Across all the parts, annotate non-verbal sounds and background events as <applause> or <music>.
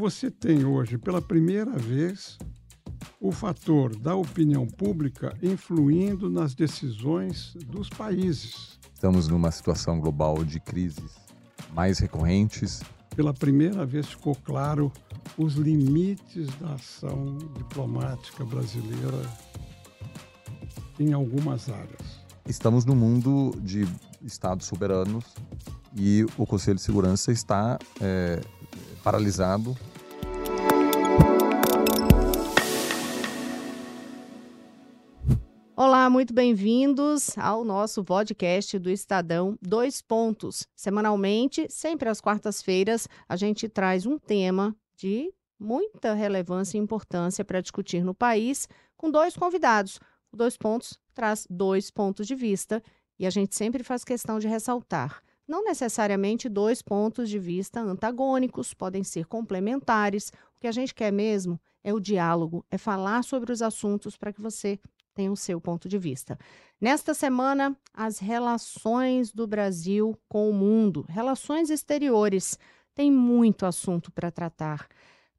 Você tem hoje, pela primeira vez, o fator da opinião pública influindo nas decisões dos países. Estamos numa situação global de crises mais recorrentes. Pela primeira vez ficou claro os limites da ação diplomática brasileira em algumas áreas. Estamos no mundo de estados soberanos e o Conselho de Segurança está é, paralisado. Muito bem-vindos ao nosso podcast do Estadão Dois Pontos. Semanalmente, sempre às quartas-feiras, a gente traz um tema de muita relevância e importância para discutir no país com dois convidados. O Dois Pontos traz dois pontos de vista e a gente sempre faz questão de ressaltar não necessariamente dois pontos de vista antagônicos, podem ser complementares. O que a gente quer mesmo é o diálogo, é falar sobre os assuntos para que você tenha o seu ponto de vista. Nesta semana, as relações do Brasil com o mundo, relações exteriores, tem muito assunto para tratar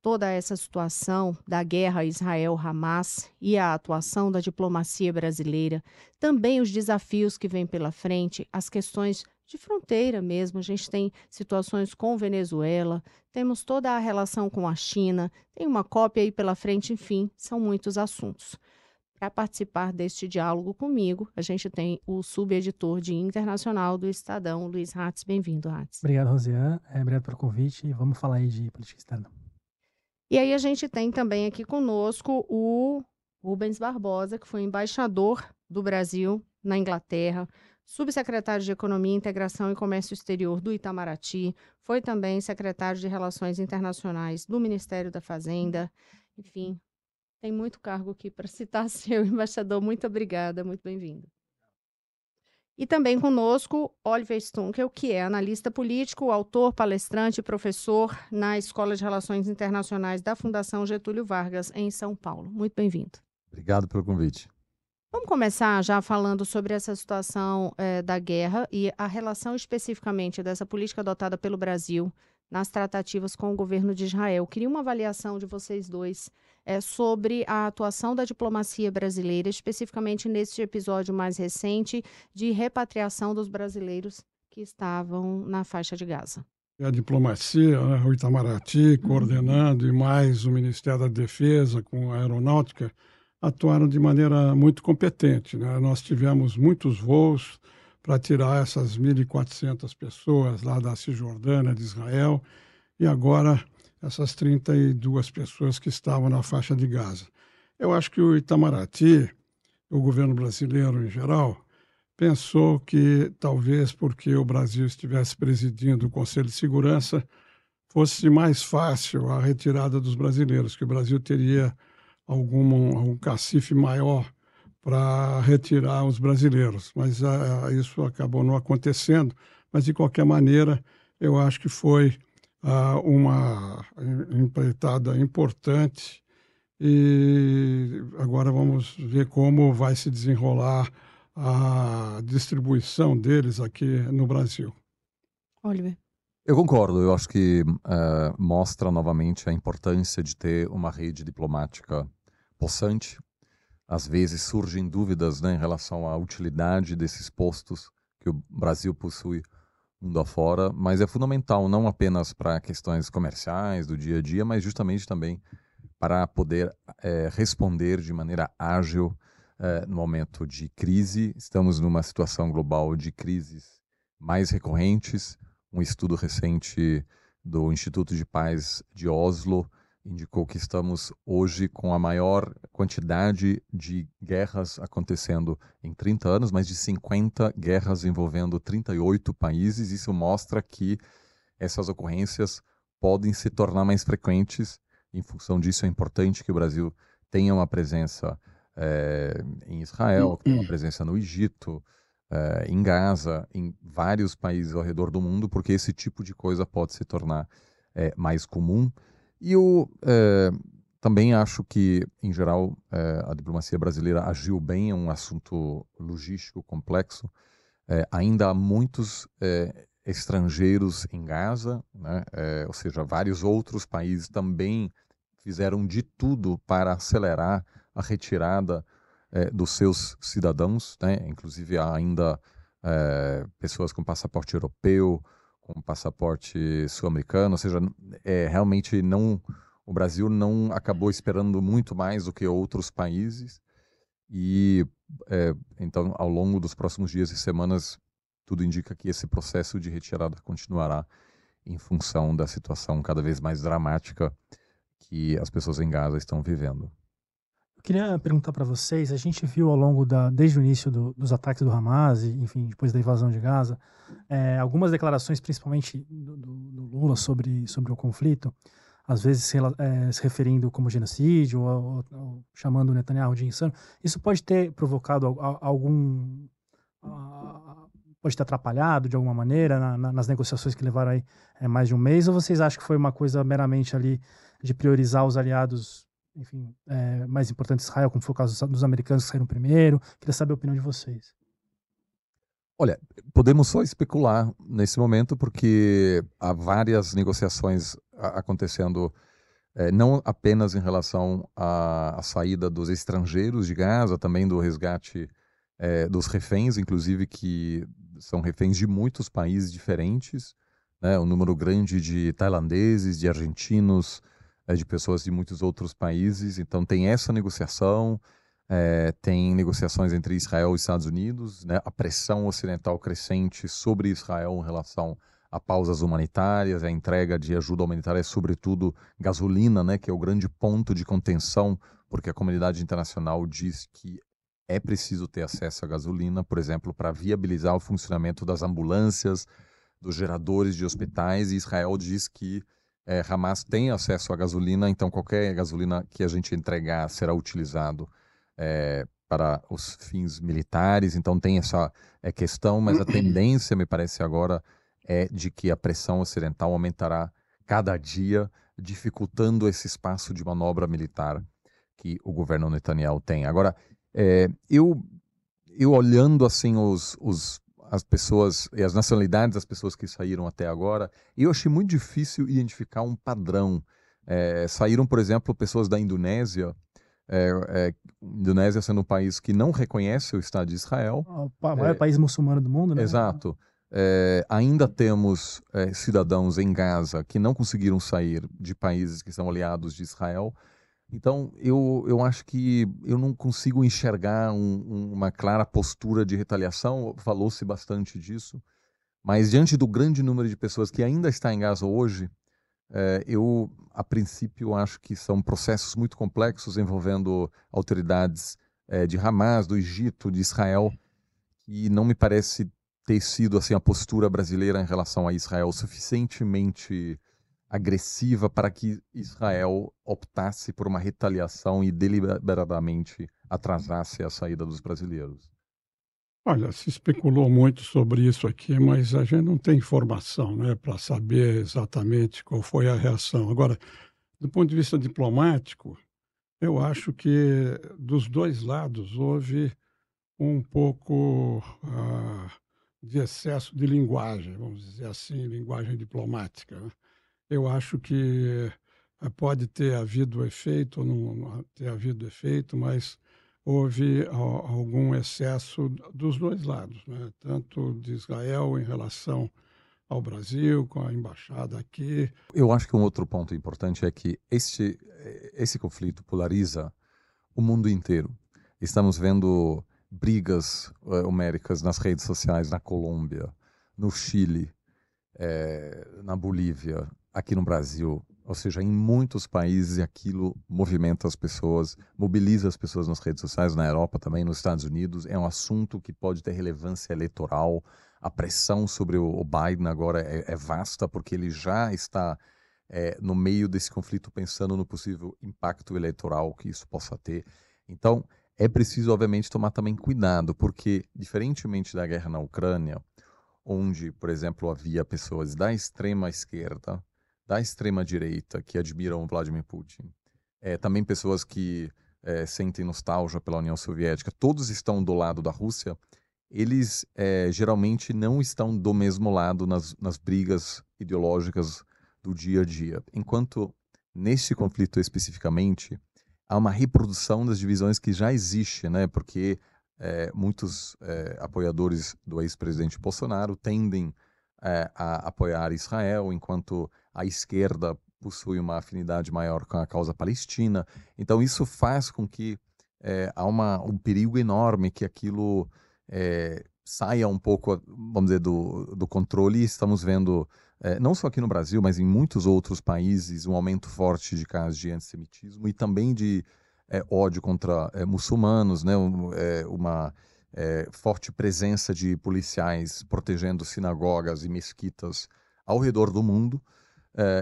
toda essa situação da guerra Israel-Hamas e a atuação da diplomacia brasileira, também os desafios que vêm pela frente, as questões de fronteira mesmo. A gente tem situações com Venezuela, temos toda a relação com a China, tem uma cópia aí pela frente, enfim, são muitos assuntos. Para participar deste diálogo comigo, a gente tem o subeditor de internacional do Estadão, Luiz Ratz. Bem-vindo, Ratz. Obrigado, Rosiane. É, obrigado pelo convite e vamos falar aí de política externa. E aí a gente tem também aqui conosco o Rubens Barbosa, que foi embaixador do Brasil na Inglaterra, subsecretário de Economia, Integração e Comércio Exterior do Itamaraty, foi também secretário de Relações Internacionais do Ministério da Fazenda. Enfim, tem muito cargo aqui para citar <laughs> seu embaixador. Muito obrigada, muito bem-vindo. E também conosco Oliver Stunkel, que é analista político, autor, palestrante e professor na Escola de Relações Internacionais da Fundação Getúlio Vargas, em São Paulo. Muito bem-vindo. Obrigado pelo convite. Vamos começar já falando sobre essa situação é, da guerra e a relação especificamente dessa política adotada pelo Brasil nas tratativas com o governo de Israel. Queria uma avaliação de vocês dois é, sobre a atuação da diplomacia brasileira, especificamente neste episódio mais recente de repatriação dos brasileiros que estavam na faixa de Gaza. A diplomacia, né, o Itamaraty coordenando e mais o Ministério da Defesa com a Aeronáutica atuaram de maneira muito competente. Né? Nós tivemos muitos voos para tirar essas 1.400 pessoas lá da Cisjordânia, de Israel, e agora essas 32 pessoas que estavam na faixa de Gaza. Eu acho que o Itamaraty, o governo brasileiro em geral, pensou que talvez porque o Brasil estivesse presidindo o Conselho de Segurança, fosse mais fácil a retirada dos brasileiros, que o Brasil teria algum, algum cacife maior para retirar os brasileiros, mas uh, isso acabou não acontecendo. Mas, de qualquer maneira, eu acho que foi uh, uma empreitada importante e agora vamos ver como vai se desenrolar a distribuição deles aqui no Brasil. Oliver. Eu concordo, eu acho que uh, mostra novamente a importância de ter uma rede diplomática possante. Às vezes surgem dúvidas né, em relação à utilidade desses postos que o Brasil possui mundo afora, mas é fundamental não apenas para questões comerciais do dia a dia, mas justamente também para poder é, responder de maneira ágil é, no momento de crise. Estamos numa situação global de crises mais recorrentes. Um estudo recente do Instituto de Paz de Oslo indicou que estamos hoje com a maior quantidade de guerras acontecendo em 30 anos, mais de 50 guerras envolvendo 38 países. Isso mostra que essas ocorrências podem se tornar mais frequentes. Em função disso, é importante que o Brasil tenha uma presença é, em Israel, tenha uma presença no Egito, é, em Gaza, em vários países ao redor do mundo, porque esse tipo de coisa pode se tornar é, mais comum. E eu é, também acho que, em geral, é, a diplomacia brasileira agiu bem, é um assunto logístico complexo. É, ainda há muitos estrangeiros em Gaza, né? ou seja, vários outros países também fizeram de tudo para acelerar a retirada dos seus cidadãos, né? inclusive ainda pessoas com passaporte europeu, com passaporte sul-americano, ou seja, é, realmente não o Brasil não acabou esperando muito mais do que outros países e é, então ao longo dos próximos dias e semanas tudo indica que esse processo de retirada continuará em função da situação cada vez mais dramática que as pessoas em Gaza estão vivendo. Eu queria perguntar para vocês, a gente viu ao longo da, desde o início do, dos ataques do Hamas, e, enfim, depois da invasão de Gaza, é, algumas declarações, principalmente do, do, Lula sobre, sobre o conflito, às vezes se, é, se referindo como genocídio, ou, ou, ou, chamando o Netanyahu de insano. Isso pode ter provocado algum... pode ter atrapalhado de alguma maneira na, na, nas negociações que levaram aí é, mais de um mês, ou vocês acham que foi uma coisa meramente ali de priorizar os aliados enfim, é, mais importante Israel, como foi o caso dos americanos que saíram primeiro. Queria saber a opinião de vocês. Olha, podemos só especular nesse momento, porque há várias negociações acontecendo, é, não apenas em relação à, à, saída dos estrangeiros de Gaza, também do resgate é, dos reféns, inclusive que são reféns de muitos países diferentes, né, um número grande de tailandeses, de argentinos, é, de pessoas de muitos outros países. Então tem essa negociação, é, tem negociações entre Israel e Estados Unidos, né, a pressão ocidental crescente sobre Israel em relação a pausas humanitárias, a entrega de ajuda humanitária, sobretudo gasolina, né, que é o grande ponto de contenção, porque a comunidade internacional diz que é preciso ter acesso à gasolina, por exemplo, para viabilizar o funcionamento das ambulâncias, dos geradores de hospitais, e Israel diz que é, Hamas tem acesso à gasolina, então qualquer gasolina que a gente entregar será utilizado é, para os fins militares. Então tem essa é, questão, mas a tendência, me parece agora, é de que a pressão ocidental aumentará cada dia, dificultando esse espaço de manobra militar que o governo Netanyahu tem. Agora, é, eu, eu olhando assim os, os as pessoas e as nacionalidades das pessoas que saíram até agora, eu achei muito difícil identificar um padrão. É, saíram, por exemplo, pessoas da Indonésia, é, é, Indonésia sendo um país que não reconhece o Estado de Israel. O maior é, país muçulmano do mundo, né? Exato. É, ainda temos é, cidadãos em Gaza que não conseguiram sair de países que são aliados de Israel. Então, eu, eu acho que eu não consigo enxergar um, uma clara postura de retaliação, falou-se bastante disso, mas diante do grande número de pessoas que ainda está em Gaza hoje, é, eu, a princípio, acho que são processos muito complexos envolvendo autoridades é, de Hamas, do Egito, de Israel, e não me parece ter sido assim a postura brasileira em relação a Israel suficientemente agressiva para que Israel optasse por uma retaliação e deliberadamente atrasasse a saída dos brasileiros? Olha, se especulou muito sobre isso aqui, mas a gente não tem informação né, para saber exatamente qual foi a reação. Agora, do ponto de vista diplomático, eu acho que dos dois lados houve um pouco uh, de excesso de linguagem, vamos dizer assim, linguagem diplomática. Né? Eu acho que eh, pode ter havido efeito ou não ter havido efeito, mas houve algum excesso dos dois lados, né? tanto de Israel em relação ao Brasil, com a embaixada aqui. Eu acho que um outro ponto importante é que este, esse conflito polariza o mundo inteiro. Estamos vendo brigas uh, homéricas nas redes sociais na Colômbia, no Chile, na Bolívia, aqui no Brasil, ou seja, em muitos países aquilo movimenta as pessoas, mobiliza as pessoas nas redes sociais, na Europa também, nos Estados Unidos. É um assunto que pode ter relevância eleitoral. A pressão sobre o Biden agora é, é vasta, porque ele já está é, no meio desse conflito pensando no possível impacto eleitoral que isso possa ter. Então, é preciso, obviamente, tomar também cuidado, porque, diferentemente da guerra na Ucrânia, onde, por exemplo, havia pessoas da extrema esquerda da extrema-direita que admiram Vladimir Putin, é, também pessoas que é, sentem nostalgia pela União Soviética, todos estão do lado da Rússia. eles é, geralmente não estão do mesmo lado nas, nas brigas ideológicas do dia a dia. Enquanto neste conflito especificamente, há uma reprodução das divisões que já existe, né? Porque é, muitos é, apoiadores do ex-presidente Bolsonaro tendem é, a apoiar Israel, enquanto a esquerda possui uma afinidade maior com a causa palestina. Então isso faz com que é, há uma, um perigo enorme que aquilo é, saia um pouco, vamos dizer, do, do controle. Estamos vendo, é, não só aqui no Brasil, mas em muitos outros países, um aumento forte de casos de antissemitismo e também de é, ódio contra é, muçulmanos, né? Um, é, forte presença de policiais protegendo sinagogas e mesquitas ao redor do mundo.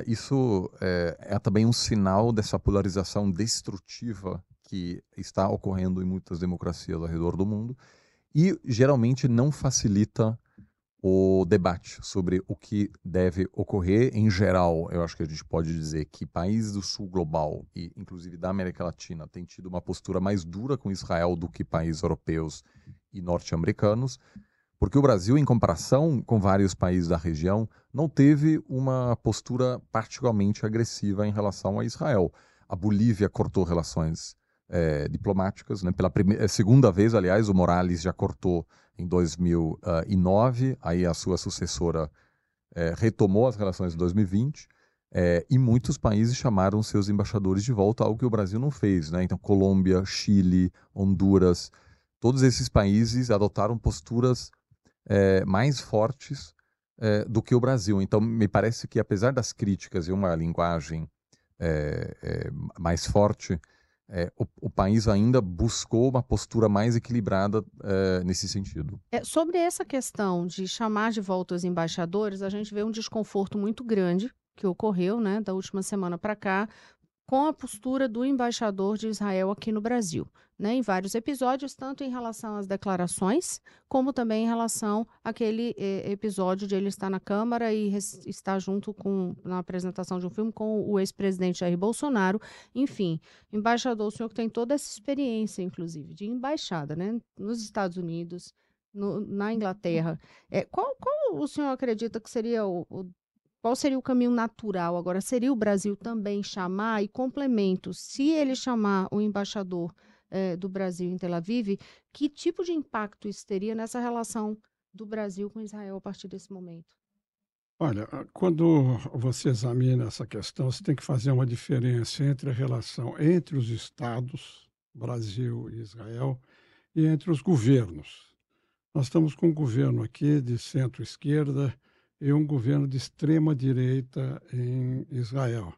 isso é também um sinal dessa polarização destrutiva que está ocorrendo em muitas democracias ao redor do mundo e geralmente não facilita o debate sobre o que deve ocorrer em geral. Eu acho que a gente pode dizer que países do sul global e inclusive da América Latina têm tido uma postura mais dura com Israel do que países europeus e norte-americanos, porque o Brasil, em comparação com vários países da região, não teve uma postura particularmente agressiva em relação a Israel. A Bolívia cortou relações é, diplomáticas. Né? Pela é, segunda vez, aliás, o Morales já cortou em 2009, aí a sua sucessora é, retomou as relações em 2020. É, e muitos países chamaram seus embaixadores de volta, algo que o Brasil não fez. Né? Então, Colômbia, Chile, Honduras, todos esses países adotaram posturas é, mais fortes é, do que o Brasil. Então, me parece que, apesar das críticas e uma linguagem é, mais forte, o, o, país ainda buscou uma postura mais equilibrada nesse sentido. É, sobre essa questão de chamar de volta os embaixadores, a gente vê um desconforto muito grande que ocorreu, né, da última semana para cá, com a postura do embaixador de Israel aqui no Brasil, né, em vários episódios, tanto em relação às declarações, como também em relação àquele eh, episódio de ele estar na Câmara e estar junto com, na apresentação de um filme com o ex-presidente Jair Bolsonaro. Enfim, embaixador, o senhor que tem toda essa experiência, inclusive, de embaixada, né, nos Estados Unidos, no, na Inglaterra. É, qual, qual o senhor acredita que seria o, o qual seria o caminho natural? Agora, seria o Brasil também chamar e complemento, se ele chamar o embaixador eh, do Brasil em Tel Aviv, que tipo de impacto isso teria nessa relação do Brasil com Israel a partir desse momento? Olha, quando você examina essa questão, você tem que fazer uma diferença entre a relação entre os estados, Brasil e Israel, e entre os governos. Nós estamos com um governo aqui de centro-esquerda, e um governo de extrema direita em Israel.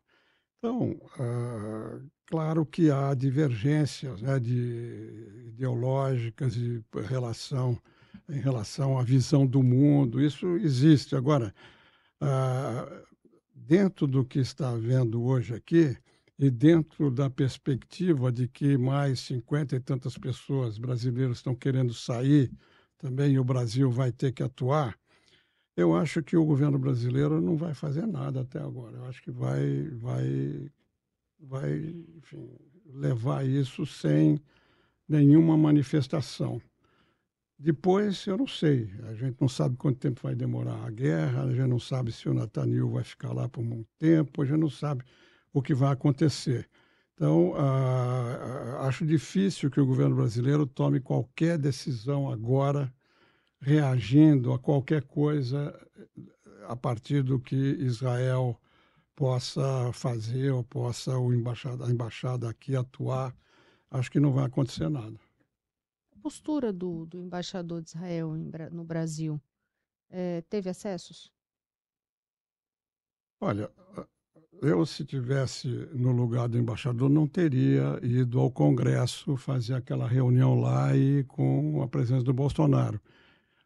Então, ah, claro que há divergências né, de ideológicas e relação em relação à visão do mundo. Isso existe. Agora, ah, dentro do que está havendo hoje aqui e dentro da perspectiva de que mais cinquenta e tantas pessoas brasileiras estão querendo sair, também o Brasil vai ter que atuar. Eu acho que o governo brasileiro não vai fazer nada até agora. Eu acho que vai, vai, vai enfim, levar isso sem nenhuma manifestação. Depois, eu não sei. A gente não sabe quanto tempo vai demorar a guerra, a gente não sabe se o Netanyahu vai ficar lá por muito tempo, a gente não sabe o que vai acontecer. Então, ah, ah acho difícil que o governo brasileiro tome qualquer decisão agora reagindo a qualquer coisa a partir do que Israel possa fazer ou possa o embaixada, a embaixada aqui atuar, acho que não vai acontecer nada. A postura do, do embaixador de Israel no Brasil é, teve acessos? Olha, eu se tivesse no lugar do embaixador não teria ido ao Congresso fazer aquela reunião lá e com a presença do Bolsonaro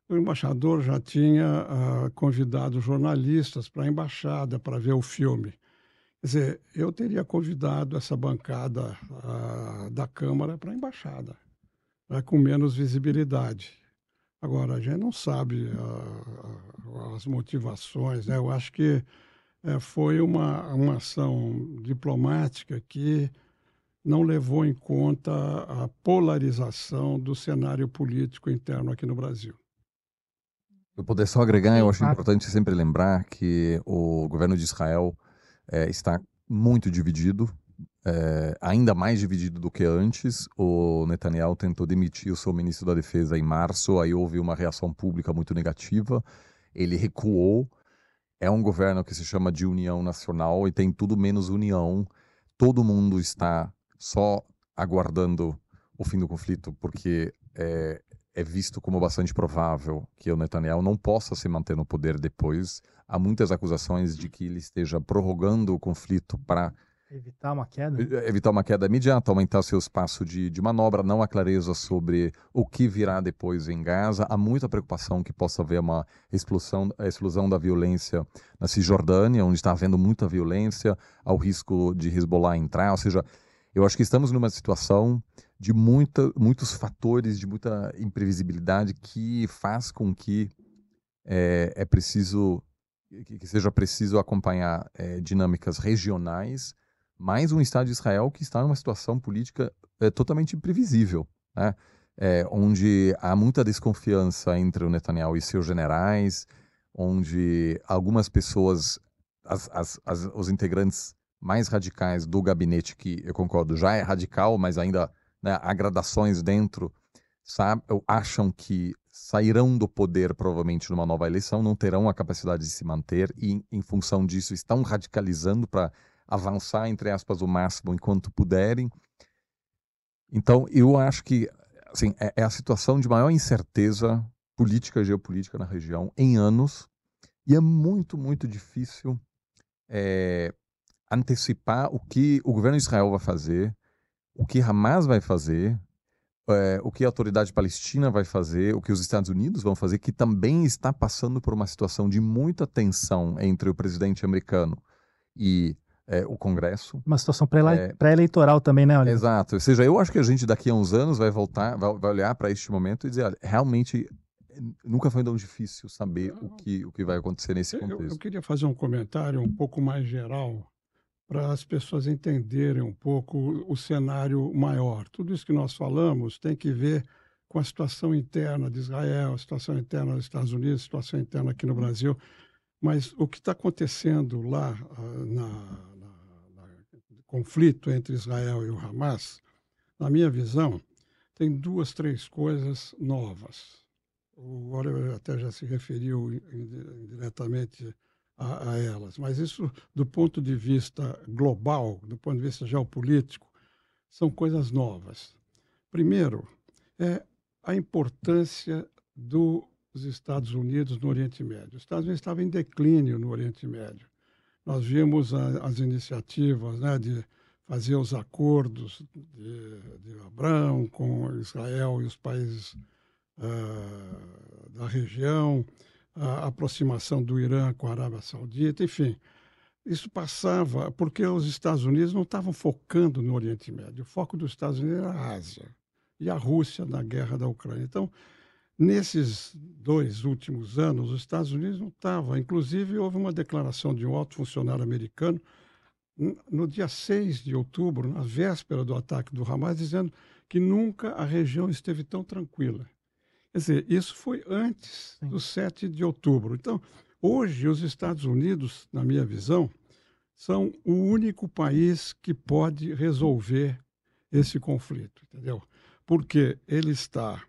o embaixador já tinha uh, convidado jornalistas para a embaixada para ver o filme. Quer dizer, eu teria convidado essa bancada uh, da Câmara para a embaixada, né, com menos visibilidade. Agora, a gente não sabe uh, as motivações, né? Eu acho que eh, foi uma, uma ação diplomática que não levou em conta a polarização do cenário político interno aqui no Brasil. Eu poder só agregar, eu acho importante sempre lembrar que o governo de Israel é, está muito dividido, é, ainda mais dividido do que antes. O Netanyahu tentou demitir o seu ministro da Defesa em março, aí houve uma reação pública muito negativa. Ele recuou. É um governo que se chama de União Nacional e tem tudo menos união. Todo mundo está só aguardando o fim do conflito, porque é, é visto como bastante provável que o Netanyahu não possa se manter no poder depois. Há muitas acusações de que ele esteja prorrogando o conflito para Evitar uma queda? Evitar uma queda imediata, aumentar seu espaço de, de manobra. Não há clareza sobre o que virá depois em Gaza. Há muita preocupação que possa haver uma explosão, explosão da violência na Cisjordânia, onde está havendo muita violência, ao risco de Hezbollah entrar. Ou seja, eu acho que estamos numa situação de muita, muitos fatores, de muita imprevisibilidade que faz com que é, é preciso que, seja preciso acompanhar é, dinâmicas regionais, mais um Estado de Israel que está numa situação política é, totalmente imprevisível, né? É, onde há muita desconfiança entre o Netanyahu e seus generais, onde algumas pessoas, as, as, as, os integrantes mais radicais do gabinete, que eu concordo, já é radical, mas ainda né, há gradações dentro, sabe, acham que sairão do poder provavelmente numa nova eleição, não terão a capacidade de se manter e, em função disso, estão radicalizando para avançar, entre aspas, o máximo enquanto puderem. Então, eu acho que assim, é, é a situação de maior incerteza política geopolítica na região em anos, e é muito, muito difícil é, antecipar o que o governo de Israel vai fazer, o que Hamas vai fazer, é, o que a autoridade palestina vai fazer, o que os Estados Unidos vão fazer, que também está passando por uma situação de muita tensão entre o presidente americano e é, o Congresso. Uma situação pré-eleitoral é, também, né? Oliver? Exato. Ou seja, eu acho que a gente daqui a uns anos vai voltar, vai, vai olhar para este momento e dizer, olha, realmente nunca foi tão difícil saber o que, o que vai acontecer nesse contexto. Eu, eu queria fazer um comentário um pouco mais geral para as pessoas entenderem um pouco o cenário maior. Tudo isso que nós falamos tem que ver com a situação interna de Israel, a situação interna dos Estados Unidos, a situação interna aqui no Brasil. Mas o que está acontecendo lá uh, na, na, no conflito entre Israel e o Hamas, na minha visão, tem duas, três coisas novas. O Oliver até já se referiu indiretamente a, a, elas. Mas isso, do ponto de vista global, do ponto de vista geopolítico, são coisas novas. Primeiro, é a importância dos Estados Unidos no Oriente Médio. Os Estados Unidos estavam em declínio no Oriente Médio. Nós vimos a, as iniciativas né, de fazer os acordos de, de Abraão com Israel e os países uh, da região, a aproximação do Irã com a Arábia Saudita, enfim. Isso passava porque os Estados Unidos não estavam focando no Oriente Médio. O foco dos Estados Unidos era a Ásia e a Rússia na guerra da Ucrânia. Então, nesses dois últimos anos, os Estados Unidos não estavam. Inclusive, houve uma declaração de um alto funcionário americano no dia 6 de outubro, na véspera do ataque do Hamas, dizendo que nunca a região esteve tão tranquila. Quer dizer, isso foi antes Sim. do 7 de outubro. Então, hoje, os Estados Unidos, na minha visão, são o único país que pode resolver esse conflito, entendeu? Porque ele está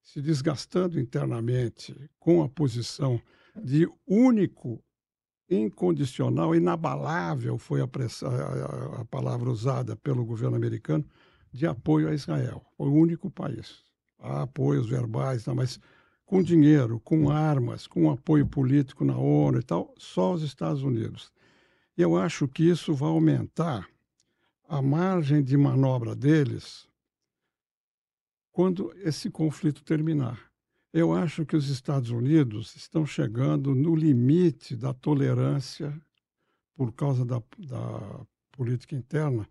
se desgastando internamente com a posição de único, incondicional, inabalável foi a, a, a palavra usada pelo governo americano, de apoio a Israel. Foi o único país há apoios verbais, tá? mas com dinheiro, com armas, com apoio político na ONU e tal, só os Estados Unidos. Eu acho que isso vai aumentar a margem de manobra deles quando esse conflito terminar. Eu acho que os Estados Unidos estão chegando no limite da tolerância por causa da, da política interna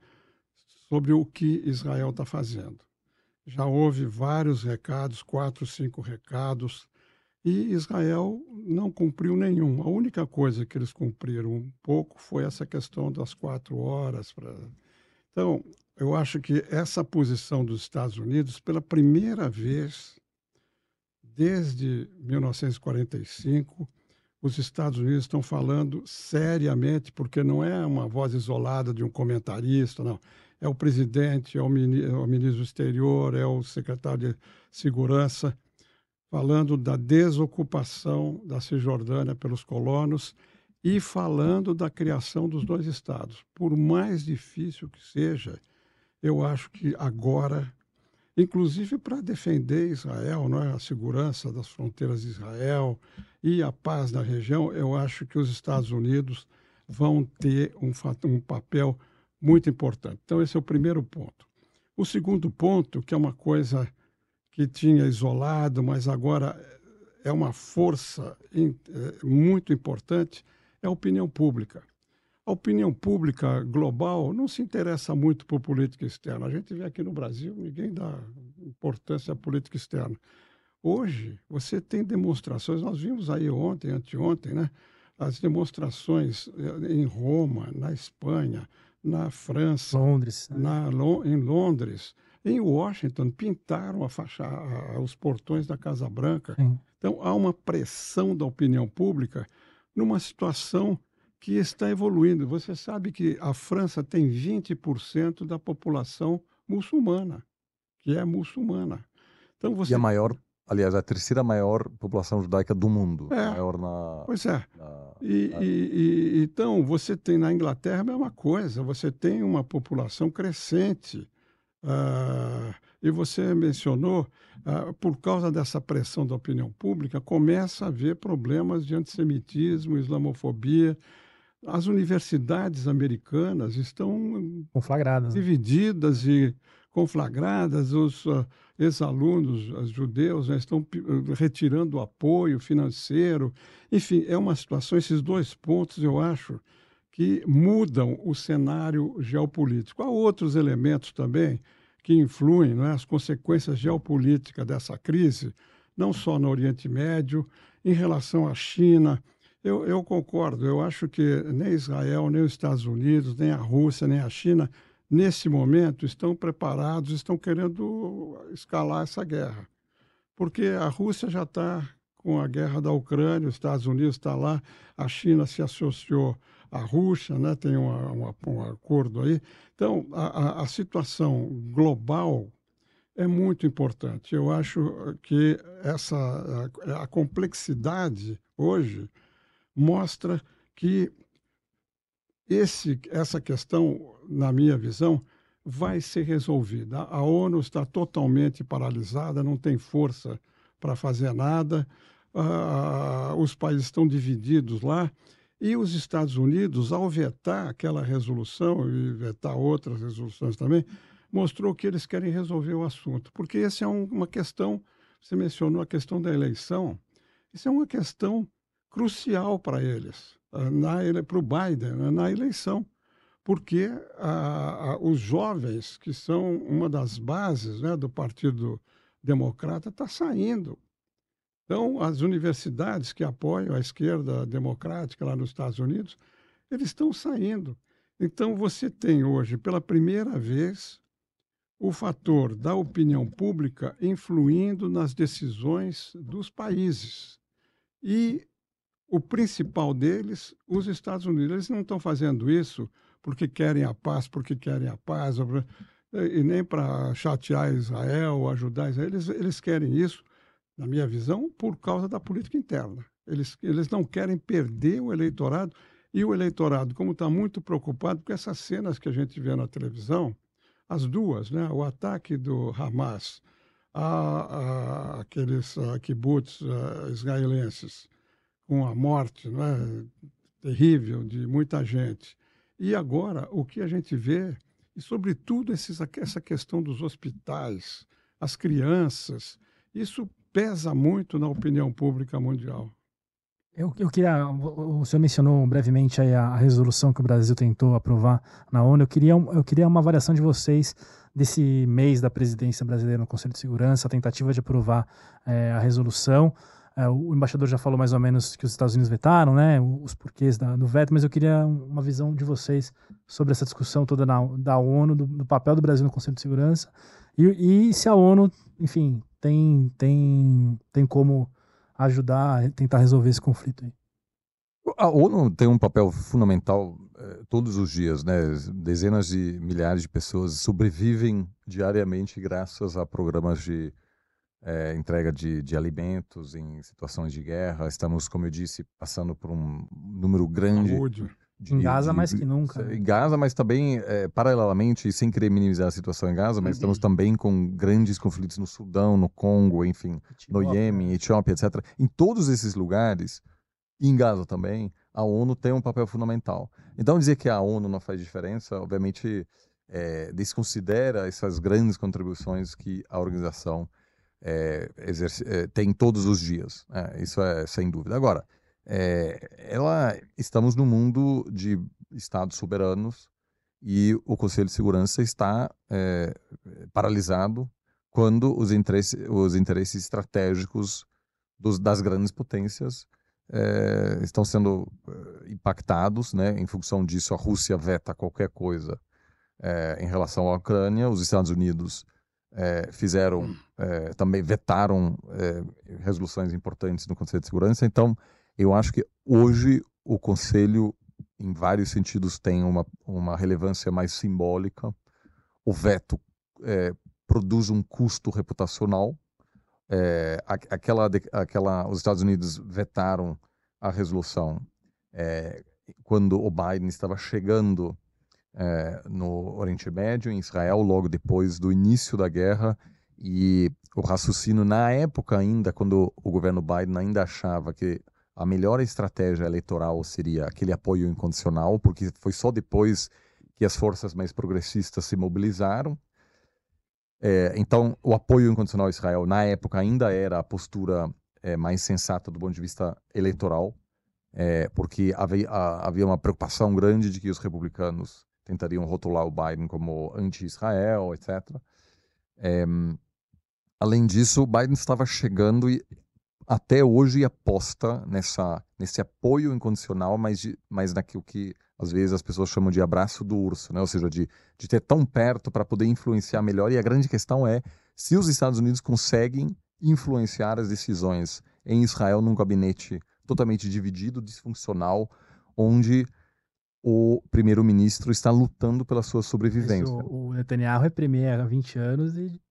sobre o que Israel está fazendo já houve vários recados, quatro, cinco recados, e Israel não cumpriu nenhum. A única coisa que eles cumpriram um pouco foi essa questão das quatro horas. Pra... Então, eu acho que essa posição dos Estados Unidos, pela primeira vez desde 1945, os Estados Unidos estão falando seriamente, porque não é uma voz isolada de um comentarista, não. É o presidente, é o, ministro, é o ministro do exterior, é o secretário de segurança, falando da desocupação da Cisjordânia pelos colonos e falando da criação dos dois estados. Por mais difícil que seja, eu acho que agora, inclusive para defender Israel, não é? a segurança das fronteiras de Israel e a paz na região, eu acho que os Estados Unidos vão ter um, um papel muito importante. Então, esse é o primeiro ponto. O segundo ponto, que é uma coisa que tinha isolado, mas agora é uma força é, muito importante, é a opinião pública. A opinião pública global não se interessa muito por política externa. A gente vê aqui no Brasil, ninguém dá importância à política externa. Hoje, você tem demonstrações, nós vimos aí ontem, anteontem, né? as demonstrações eh, em Roma, na Espanha, na França, Londres, né? na, em Londres, em Washington, pintaram a faixa, os portões da Casa Branca. Sim. Então, há uma pressão da opinião pública numa situação que está evoluindo. Você sabe que a França tem 20% da população muçulmana, que é muçulmana. Então você... E a maior, aliás, a terceira maior população judaica do mundo. É, maior na. Pois é. Na, e, na... E, e, então, você tem na Inglaterra a mesma coisa, você tem uma população crescente. Uh, e você mencionou, uh, por causa dessa pressão da opinião pública, começa a haver problemas de antissemitismo, islamofobia. As universidades americanas estão conflagradas, né? divididas e conflagradas. Os uh, ex-alunos os judeus né, estão retirando o apoio financeiro. Enfim, é uma situação. Esses dois pontos, eu acho, que mudam o cenário geopolítico. Há outros elementos também que influem não é, as consequências geopolíticas dessa crise, não só no Oriente Médio, em relação à China. Eu, eu concordo, eu acho que nem Israel, nem os Estados Unidos, nem a Rússia, nem a China, nesse momento, estão preparados, estão querendo escalar essa guerra. Porque a Rússia já está com a guerra da Ucrânia, os Estados Unidos está lá, a China se associou a Rússia, né, tem uma, uma, um acordo aí. Então, a, a, situação global é muito importante. Eu acho que essa, a, a complexidade hoje mostra que esse, essa questão, na minha visão, vai ser resolvida. A ONU está totalmente paralisada, não tem força para fazer nada, os países estão divididos lá e os Estados Unidos, ao vetar aquela resolução e vetar outras resoluções também, mostrou que eles querem resolver o assunto. Porque essa é um, uma questão, você mencionou a questão da eleição, isso é uma questão crucial para eles, ah, para o Biden, né, na eleição. Porque a, a, os jovens, que são uma das bases né, do Partido Democrata, está saindo então, as universidades que apoiam a esquerda democrática lá nos Estados Unidos, eles estão saindo. Então, você tem hoje, pela primeira vez, o fator da opinião pública influindo nas decisões dos países. E o principal deles, os Estados Unidos. Eles não estão fazendo isso porque querem a paz, porque querem a paz, e nem para chatear Israel, ajudar Israel. Eles, eles querem isso na minha visão, por causa da política interna. Eles, eles não querem perder o eleitorado e o eleitorado, como está muito preocupado com essas cenas que a gente vê na televisão, as duas, né? o ataque do Hamas a, a aqueles a, kibbutz a, israelenses, com a morte né? terrível de muita gente. E agora, o que a gente vê, e sobretudo esses, essa questão dos hospitais, as crianças, isso pesa muito na opinião pública mundial. Eu, eu queria, o senhor mencionou brevemente a, a, resolução que o Brasil tentou aprovar na ONU. Eu queria, eu queria uma avaliação de vocês desse mês da presidência brasileira no Conselho de Segurança, a tentativa de aprovar é, a resolução. É, o embaixador já falou mais ou menos que os Estados Unidos vetaram, né, os porquês da, do veto, mas eu queria uma visão de vocês sobre essa discussão toda na, da ONU, do, do, papel do Brasil no Conselho de Segurança e, e se a ONU, enfim, tem, tem, tem como ajudar a tentar resolver esse conflito aí. A ONU tem um papel fundamental eh, todos os dias, né? Dezenas de milhares de pessoas sobrevivem diariamente graças a programas de é, entrega de, de, alimentos em situações de guerra. Estamos, como eu disse, passando por um número grande. De, em Gaza, de, mais que nunca. Né? Em Gaza, mas também, é, paralelamente, sem querer minimizar a situação em Gaza, mas estamos também com grandes conflitos no Sudão, no Congo, enfim, Etiópia. no Iêmen, Etiópia, etc. Em todos esses lugares, e em Gaza também, a ONU tem um papel fundamental. Então, dizer que a ONU não faz diferença, obviamente, é, desconsidera essas grandes contribuições que a organização é, é, tem todos os dias. Né? isso é sem dúvida. Agora, é, ela, estamos no mundo de estados soberanos e o Conselho de Segurança está é, paralisado quando os interesses, os interesses estratégicos dos, das grandes potências é, estão sendo é, impactados, né? Em função disso, a Rússia veta qualquer coisa é, em relação à Ucrânia, os Estados Unidos é, fizeram, é, também vetaram é, resoluções importantes no Conselho de Segurança. Então, eu acho que hoje o Conselho, em vários sentidos, tem uma, uma relevância mais simbólica. O veto é, produz um custo reputacional. É, aquela, aquela, os Estados Unidos vetaram a resolução quando o Biden estava chegando é, no Oriente Médio, em Israel, logo depois do início da guerra. E o raciocínio, na época ainda, quando o governo Biden ainda achava que a melhor estratégia eleitoral seria aquele apoio incondicional, porque foi só depois que as forças mais progressistas se mobilizaram. É, então, o apoio incondicional a Israel, na época, ainda era a postura é, mais sensata do ponto de vista eleitoral, é, porque havia, havia uma preocupação grande de que os republicanos tentariam rotular o Biden como anti-Israel, etc. É, além disso, o Biden estava chegando e até hoje aposta nessa, nesse apoio incondicional, mas, de, mas naquilo que às vezes as pessoas chamam de abraço do urso, né? ou seja, de, de ter tão perto para poder influenciar melhor. E a grande questão é se os Estados Unidos conseguem influenciar as decisões em Israel num gabinete totalmente dividido, disfuncional, onde o primeiro-ministro está lutando pela sua sobrevivência. o Netanyahu é premier há 20 anos e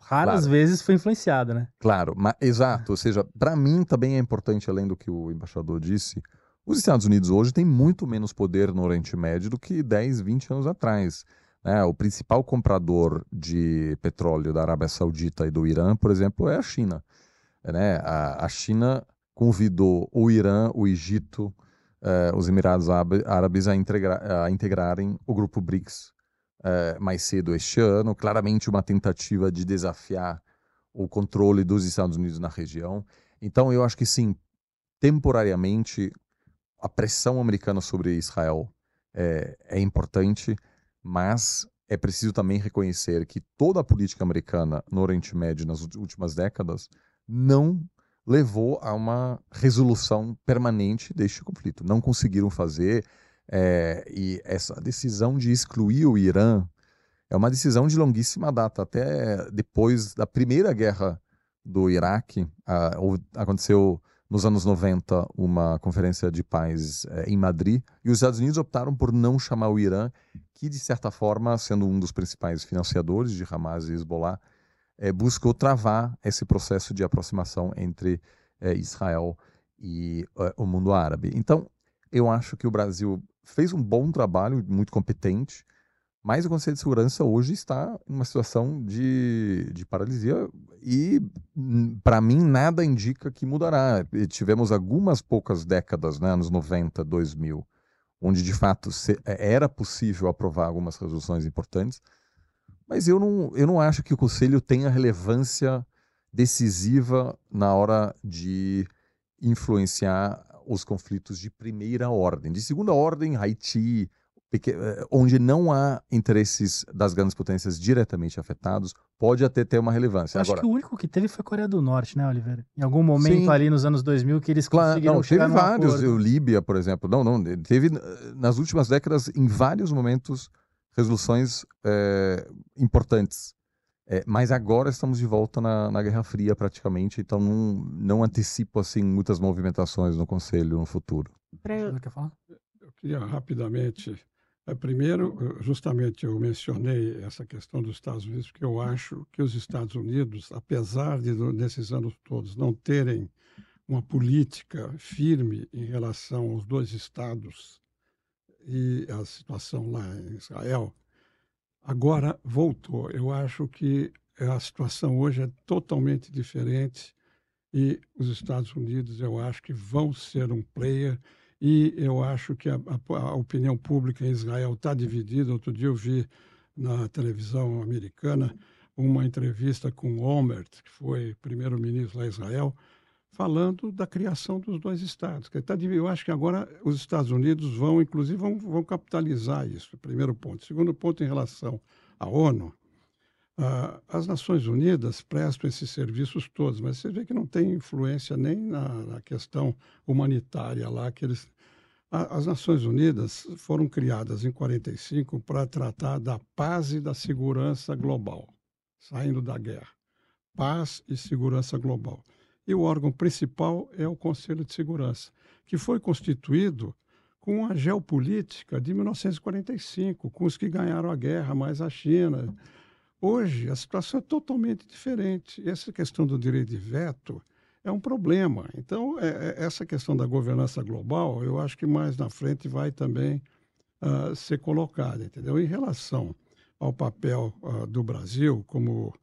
raras claro. vezes foi influenciado, né? Claro, mas, exato. Ou seja, para mim também é importante, além do que o embaixador disse, os Estados Unidos hoje têm muito menos poder no Oriente Médio do que 10, 20 anos atrás. Né? O principal comprador de petróleo da Arábia Saudita e do Irã, por exemplo, é a China. Né? A, a China convidou o Irã, o Egito, uh, os Emirados Árabes a, integra a, integrarem o grupo BRICS uh, mais cedo este ano. Claramente uma tentativa de desafiar o controle dos Estados Unidos na região. Então, eu acho que sim, temporariamente, a pressão americana sobre Israel é, é importante, mas é preciso também reconhecer que toda a política americana no Oriente Médio nas últimas décadas não levou a uma resolução permanente deste conflito. Não conseguiram fazer, é, e essa decisão de excluir o Irã é uma decisão de longuíssima data. Até depois da primeira guerra do Iraque, a, aconteceu nos anos 90 uma conferência de paz é, em Madrid, e os Estados Unidos optaram por não chamar o Irã, que de certa forma, sendo um dos principais financiadores de Hamas e Hezbollah, é, buscou travar esse processo de aproximação entre é, Israel e é, o mundo árabe. Então, eu acho que o Brasil fez um bom trabalho, muito competente, mas o Conselho de Segurança hoje está em uma situação de, de paralisia e, hum, para mim, nada indica que mudará. tivemos algumas poucas décadas, né, anos 90, 2000, onde de fato era possível aprovar algumas resoluções importantes, mas eu não, eu não acho que o Conselho tenha relevância decisiva na hora de influenciar os conflitos de primeira ordem. De segunda ordem, Haiti, eh, onde não há interesses das grandes potências diretamente afetados, pode até ter uma relevância. Eu acho Agora, que o único que teve foi a Coreia do Norte, né, Oliveira? Em algum momento Sim. ali nos anos 2000 que eles Claro, conseguiram não, chegar teve vários, o Líbia, por exemplo, não, não, teve eh, nas últimas décadas, em vários momentos, resoluções eh, importantes. Eh, mas agora estamos de volta na, na Guerra Fria, praticamente, então não, não antecipo assim muitas movimentações no Conselho no futuro. Falar? Eu queria rapidamente. eh, Primeiro, justamente eu mencionei essa questão dos Estados Unidos, porque eu acho que os Estados Unidos, apesar de nesses anos todos não terem uma política firme em relação aos dois estados e a situação lá em Israel, agora voltou. Eu acho que a situação hoje é totalmente diferente e os Estados Unidos, eu acho que vão ser um player e eu acho que a, a- a opinião pública em Israel está dividida. Outro dia eu vi na televisão americana uma entrevista com Olmert, que foi primeiro-ministro lá em Israel, falando da criação dos dois estados. Tá eu acho que agora os Estados Unidos vão, inclusive, vão, vão capitalizar isso. Primeiro ponto. Segundo ponto, em relação à ONU, ah, as Nações Unidas prestam esses serviços todos, mas você vê que não tem influência nem na, na questão humanitária lá que eles. As Nações Unidas foram criadas em 45 para tratar da paz e da segurança global, saindo da guerra. Paz e segurança global. E o órgão principal é o Conselho de Segurança, que foi constituído com a geopolítica de 1945, com os que ganharam a guerra, mais a China. Hoje, a situação é totalmente diferente. Essa questão do direito de veto é um problema. Então, é- é- essa questão da governança global, eu acho que mais na frente vai também ah, ser colocada, entendeu? Em relação ao papel ah, do Brasil como,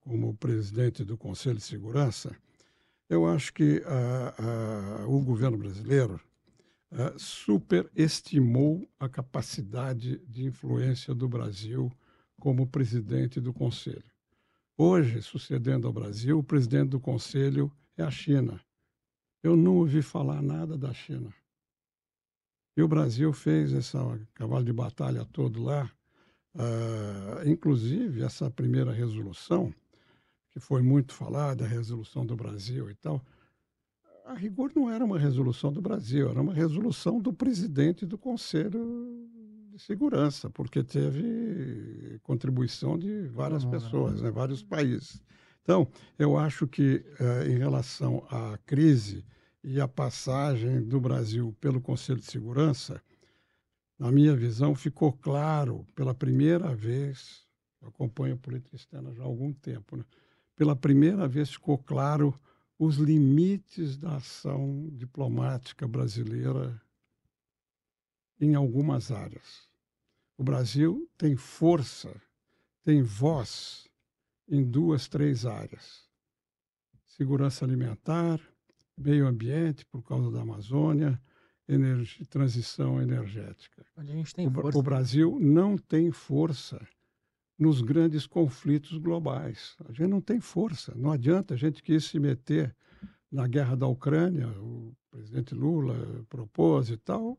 como presidente do Conselho de Segurança, eu acho que ah, ah, o governo brasileiro ah, superestimou a capacidade de influência do Brasil como presidente do Conselho. Hoje, sucedendo ao Brasil, o presidente do Conselho é a China. Eu não ouvi falar nada da China. E o Brasil fez esse cavalo de batalha todo lá, ah, inclusive essa primeira resolução, que foi muito falada, a resolução do Brasil e tal, a rigor não era uma resolução do Brasil, era uma resolução do presidente do Conselho de Segurança, porque teve contribuição de várias mundo, né? pessoas, né, vários países. Então, eu acho que eh, em relação à crise e à passagem do Brasil pelo Conselho de Segurança, na minha visão, ficou claro pela primeira vez, eu acompanho a política externa já há algum tempo, né? Pela primeira vez ficou claro os limites da ação diplomática brasileira em algumas áreas. O Brasil tem força, tem voz em duas, três áreas: segurança alimentar, meio ambiente, por causa da Amazônia, energi- transição energética. O, o Brasil não tem força nos grandes conflitos globais. A gente não tem força. Não adianta a gente quis se meter na guerra da Ucrânia, o presidente Lula propôs e tal.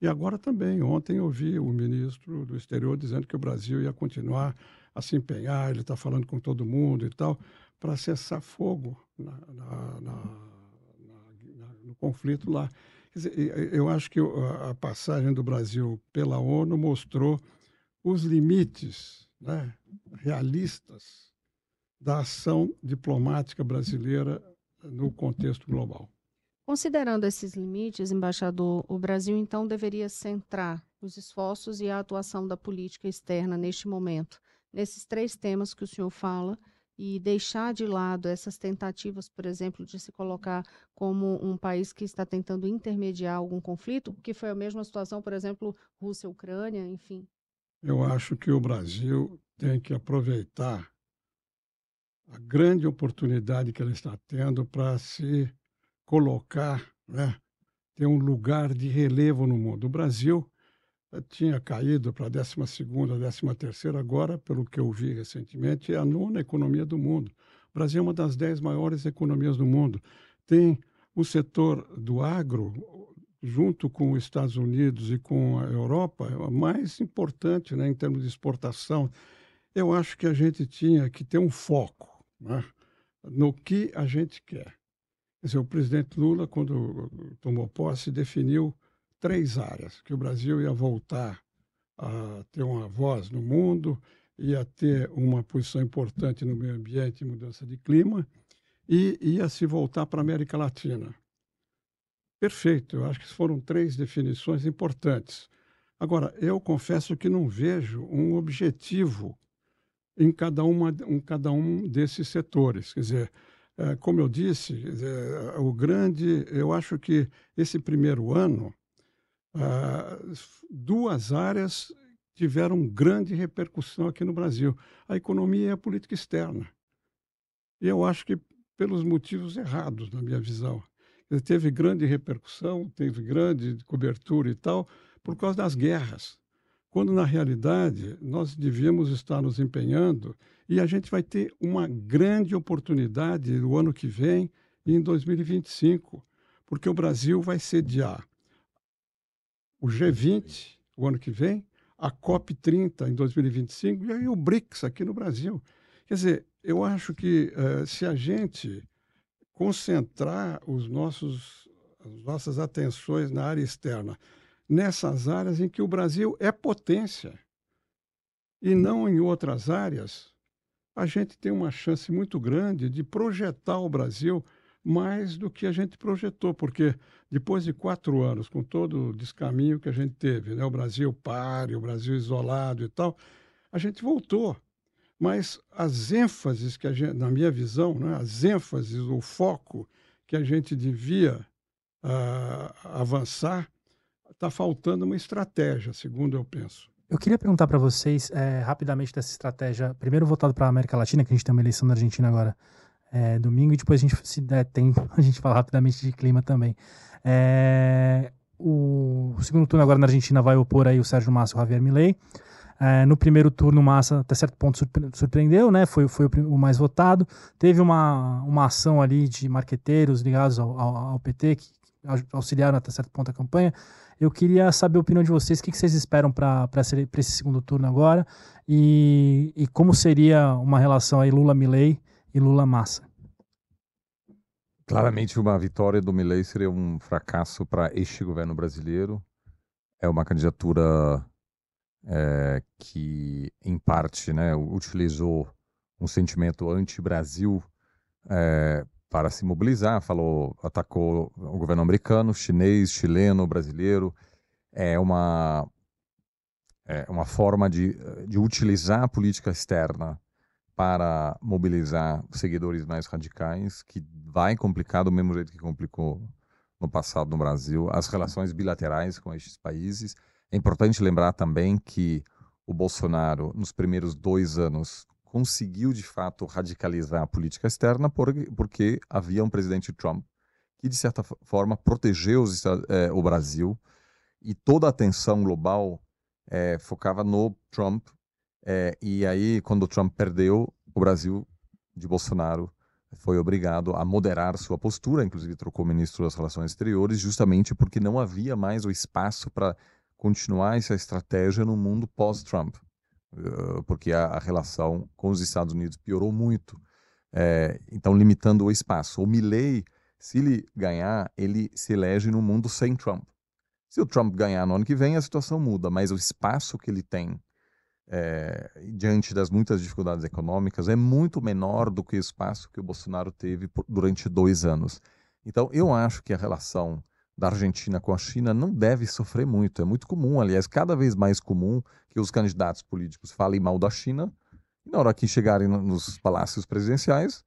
E agora também, ontem eu vi o ministro do exterior dizendo que o Brasil ia continuar a se empenhar, ele está falando com todo mundo e tal, para cessar fogo na- na- na- no conflito lá. Quer dizer, eu acho que a passagem do Brasil pela ONU mostrou os limites né, realistas da ação diplomática brasileira no contexto global. Considerando esses limites, embaixador, o Brasil então deveria centrar os esforços e a atuação da política externa neste momento, nesses três temas que o senhor fala, e deixar de lado essas tentativas, por exemplo, de se colocar como um país que está tentando intermediar algum conflito, que foi a mesma situação, por exemplo, Rússia-Ucrânia, enfim. Eu acho que o Brasil tem que aproveitar a grande oportunidade que ele está tendo para se colocar, né, ter um lugar de relevo no mundo. O Brasil eh, tinha caído para a 12ª, 13ª, agora, pelo que eu vi recentemente, é a nona economia do mundo. O Brasil é uma das dez maiores economias do mundo. Tem o setor do agro, junto com os Estados Unidos e com a Europa, é a mais importante né, em termos de exportação. Eu acho que a gente tinha que ter um foco né, no que a gente quer. Quer dizer, o presidente Lula, quando tomou posse, definiu três áreas: que o Brasil ia voltar a ter uma voz no mundo, ia ter uma posição importante no meio ambiente e mudança de clima, e ia se voltar para a América Latina. Perfeito, eu acho que foram três definições importantes. Agora, eu confesso que não vejo um objetivo em cada, uma, em cada um desses setores. Quer dizer, é, como eu disse, dizer, o grande, eu acho que esse primeiro ano, ah, duas áreas tiveram grande repercussão aqui no Brasil: a economia e a política externa. E eu acho que pelos motivos errados, na minha visão. Teve grande repercussão, teve grande cobertura e tal, por causa das guerras. Quando, na realidade, nós devíamos estar nos empenhando e a gente vai ter uma grande oportunidade no ano que vem e em 2025, porque o Brasil vai sediar o G20 o ano que vem, a COP30 em 2025 e aí o BRICS aqui no Brasil. Quer dizer, eu acho que uh, se a gente concentrar os nossos, as nossas atenções na área externa, nessas áreas em que o Brasil é potência. E não em outras áreas, a gente tem uma chance muito grande de projetar o Brasil mais do que a gente projetou, porque depois de quatro anos, com todo o descaminho que a gente teve, né, o Brasil pare, o Brasil isolado e tal, a gente voltou mas as ênfases que a gente, na minha visão, né, as ênfases, o foco que a gente devia uh, avançar, está faltando uma estratégia, segundo eu penso. Eu queria perguntar para vocês é, rapidamente dessa estratégia, primeiro voltado para a América Latina, que a gente tem uma eleição na Argentina agora é, domingo, e depois a gente, se der tempo, <laughs> a gente fala rapidamente de clima também. É, o segundo turno agora na Argentina vai opor aí o Sérgio Massa e o Javier Milei. É, no primeiro turno, Massa, até certo ponto, surpre surpreendeu, né? Foi, foi o, o, mais votado. Teve uma, uma ação ali de marqueteiros ligados ao, ao, ao PT que auxiliaram até certo ponto a campanha. Eu queria saber a opinião de vocês, o que, vocês esperam para esse segundo turno agora e, e como seria uma relação aí Lula-Milley e Lula-Massa? Claramente, uma vitória do Milley seria um fracasso para este governo brasileiro. É uma candidatura é, que, em parte, né, utilizou um sentimento anti-Brasil é, para se mobilizar, falou, atacou o governo americano, chinês, chileno, brasileiro. É uma, é uma forma de, de utilizar a política externa para mobilizar seguidores mais radicais, que vai complicar do mesmo jeito que complicou no passado no Brasil, as relações bilaterais com estes países é importante lembrar também que o Bolsonaro, nos primeiros dois anos, conseguiu de fato radicalizar a política externa porque, havia um presidente Trump que, de certa forma, protegeu os, eh, o Brasil e toda a atenção global eh, focava no Trump. Eh, e aí, quando o Trump perdeu, o Brasil de Bolsonaro foi obrigado a moderar sua postura, inclusive trocou o ministro das Relações Exteriores, justamente porque não havia mais o espaço para continuar essa estratégia no mundo pós-Trump, uh, porque a, relação com os Estados Unidos piorou muito. É, então, limitando o espaço. O Milley, se ele ganhar, ele se elege no mundo sem Trump. Se o Trump ganhar no ano que vem, a situação muda, mas o espaço que ele tem é, diante das muitas dificuldades econômicas é muito menor do que o espaço que o Bolsonaro teve por, durante dois anos. Então, eu acho que a relação da Argentina com a China não deve sofrer muito. É muito comum, aliás, cada vez mais comum que os candidatos políticos falem mal da China e na hora que chegarem nos palácios presidenciais,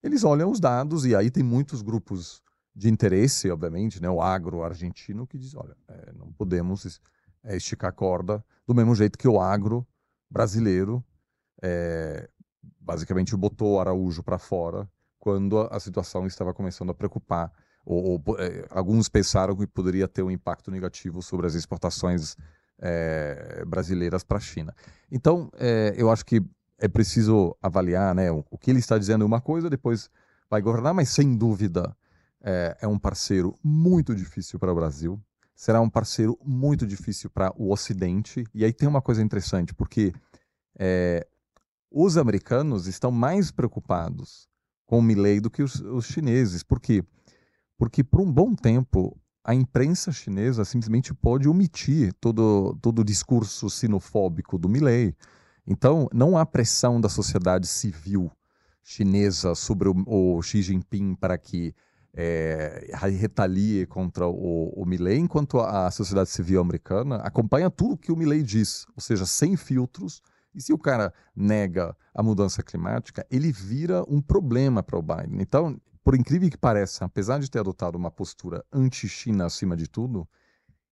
eles olham os dados e aí tem muitos grupos de interesse, obviamente, né, o agro argentino que diz, olha, é, não podemos é, esticar a corda do mesmo jeito que o agro brasileiro é, basicamente botou o Araújo para fora quando a situação estava começando a preocupar ou, ou é, alguns pensaram que poderia ter um impacto negativo sobre as exportações é, brasileiras para a China. Então, é, eu acho que é preciso avaliar, né, o, o, que ele está dizendo é uma coisa, depois vai governar, mas sem dúvida é, é um parceiro muito difícil para o Brasil. será um parceiro muito difícil para o Ocidente. E aí tem uma coisa interessante, porque é, os americanos estão mais preocupados com o Milley do que os, os chineses. Por quê? Porque por um bom tempo a imprensa chinesa simplesmente pode omitir todo, todo o discurso sinofóbico do Milley. Então, não há pressão da sociedade civil chinesa sobre o, o Xi Jinping para que é, retalie contra o, o Milley, enquanto a sociedade civil americana acompanha tudo que o Milley diz, ou seja, sem filtros. E se o cara nega a mudança climática, ele vira um problema para o Biden. Então, por incrível que pareça, apesar de ter adotado uma postura anti-China acima de tudo,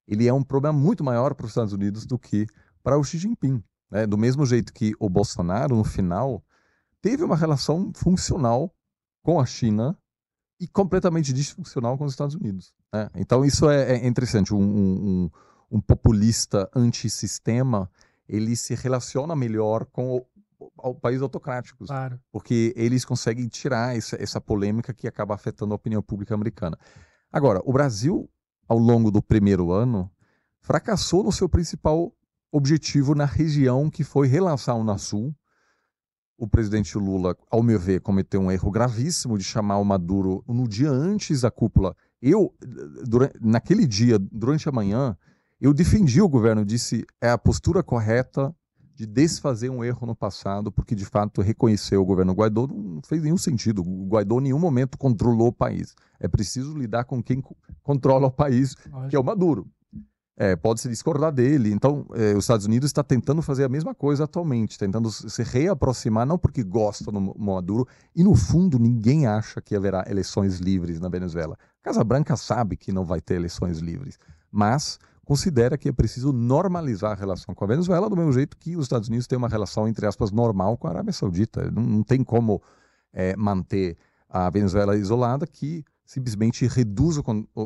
ele é um problema muito maior para os Estados Unidos do que para o Xi Jinping. Né? Do mesmo jeito que o Bolsonaro, no final, teve uma relação funcional com a China e completamente disfuncional com os Estados Unidos. Né? Então, isso é, é interessante. Um, um, um populista antissistema ele se relaciona melhor com o, ao país autocráticos. Claro. Porque eles conseguem tirar essa, essa polêmica que acaba afetando a opinião pública americana. Agora, o Brasil, ao longo do primeiro ano, fracassou no seu principal objetivo na região, que foi relançar o Unasul. O presidente Lula, ao meu ver, cometeu um erro gravíssimo de chamar o Maduro no dia antes da cúpula. Eu, durante, naquele dia, durante a manhã, eu defendi o governo, disse é a postura correta de desfazer um erro no passado, porque de fato reconheceu o governo Guaidó não fez nenhum sentido. O Guaidó em nenhum momento controlou o país. É preciso lidar com quem controla o país, que é o Maduro. É, pode se discordar dele. Então, é, os Estados Unidos está tentando fazer a mesma coisa atualmente, tentando se reaproximar, não porque gosta do Maduro, e no fundo ninguém acha que haverá eleições livres na Venezuela. A Casa Branca sabe que não vai ter eleições livres, mas considera que é preciso normalizar a relação com a Venezuela do mesmo jeito que os Estados Unidos têm uma relação, entre aspas, normal com a Arábia Saudita. Não, não tem como é, manter a Venezuela isolada, que simplesmente reduz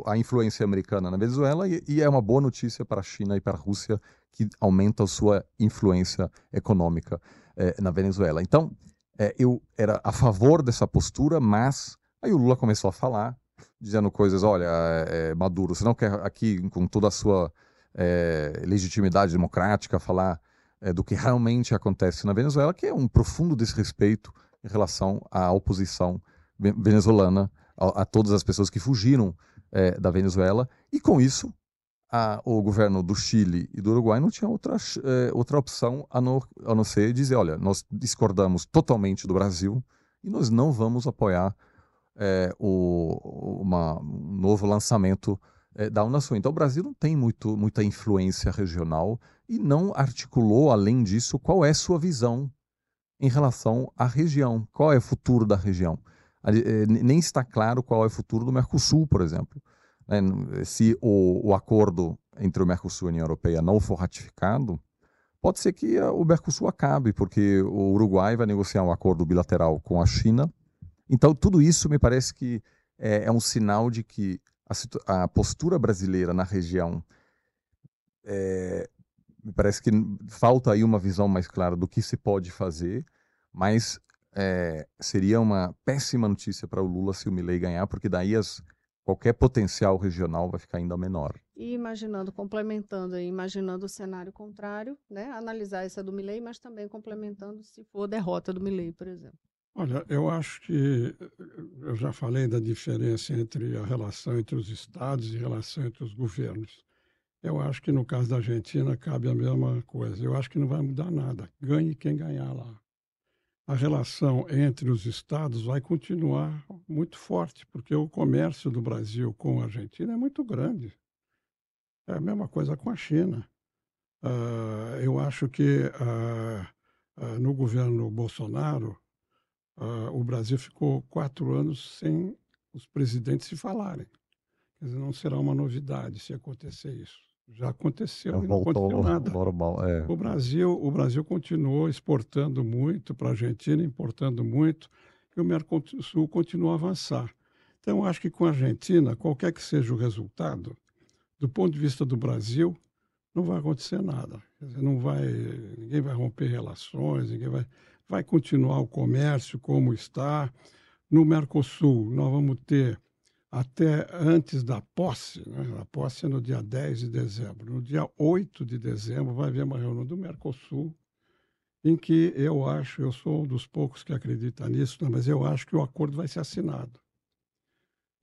a influência americana na Venezuela e, e, é uma boa notícia para a China e para a Rússia, que aumenta a sua influência econômica é, na Venezuela. Então, é, eu era a favor dessa postura, mas aí o Lula começou a falar dizendo coisas, olha, é, Maduro, você não quer aqui, com toda a sua é, legitimidade democrática, falar é, do que <laughs> realmente acontece na Venezuela, que é um profundo desrespeito em relação à oposição venezuelana, a, a todas as pessoas que fugiram da Venezuela, e com isso a, o governo do Chile e do Uruguai não tinha outra, outra opção a não, a não ser dizer, olha, nós discordamos totalmente do Brasil e nós não vamos apoiar é, o, uma, um novo lançamento é, da Unasul. Então o Brasil não tem muito, muita influência regional e não articulou, além disso, qual é sua visão em relação à região, qual é o futuro da região. É, nem está claro qual é o futuro do Mercosul, por exemplo. É, se o, o acordo entre o Mercosul e a União Europeia não for ratificado, pode ser que o Mercosul acabe, porque o Uruguai vai negociar um acordo bilateral com a China então, tudo isso me parece que é, é um sinal de que a, a, postura brasileira na região é, me parece que falta aí uma visão mais clara do que se pode fazer, mas é, seria uma péssima notícia para o Lula se o Milei ganhar, porque daí as, qualquer potencial regional vai ficar ainda menor. E imaginando, complementando, imaginando o cenário contrário, né? analisar essa do Milei, mas também complementando se for derrota do Milei, por exemplo. Olha, eu acho que eu já falei da diferença entre a relação entre os estados e a relação entre os governos. Eu acho que no caso da Argentina cabe a mesma coisa. Eu acho que não vai mudar nada. Ganhe quem ganhar lá. A relação entre os estados vai continuar muito forte, porque o comércio do Brasil com a Argentina é muito grande. É a mesma coisa com a China. Uh, eu acho que uh, uh, no governo Bolsonaro, Uh, o Brasil ficou quatro anos sem os presidentes se falarem. Quer dizer, não será uma novidade se acontecer isso. Já aconteceu Já e não aconteceu nada. Normal, é. O Brasil, o Brasil continuou exportando muito para a Argentina, importando muito, e o Mercosul continuou a avançar. Então, acho que com a Argentina, qualquer que seja o resultado, do ponto de vista do Brasil, não vai acontecer nada. Quer dizer, não vai, ninguém vai romper relações, ninguém vai vai continuar o comércio como está. No Mercosul, nós vamos ter até antes da posse, né? a posse é no dia 10 de dezembro. No dia 8 de dezembro vai haver uma reunião do Mercosul, em que eu acho, eu sou um dos poucos que acredita nisso, né? mas eu acho que o acordo vai ser assinado.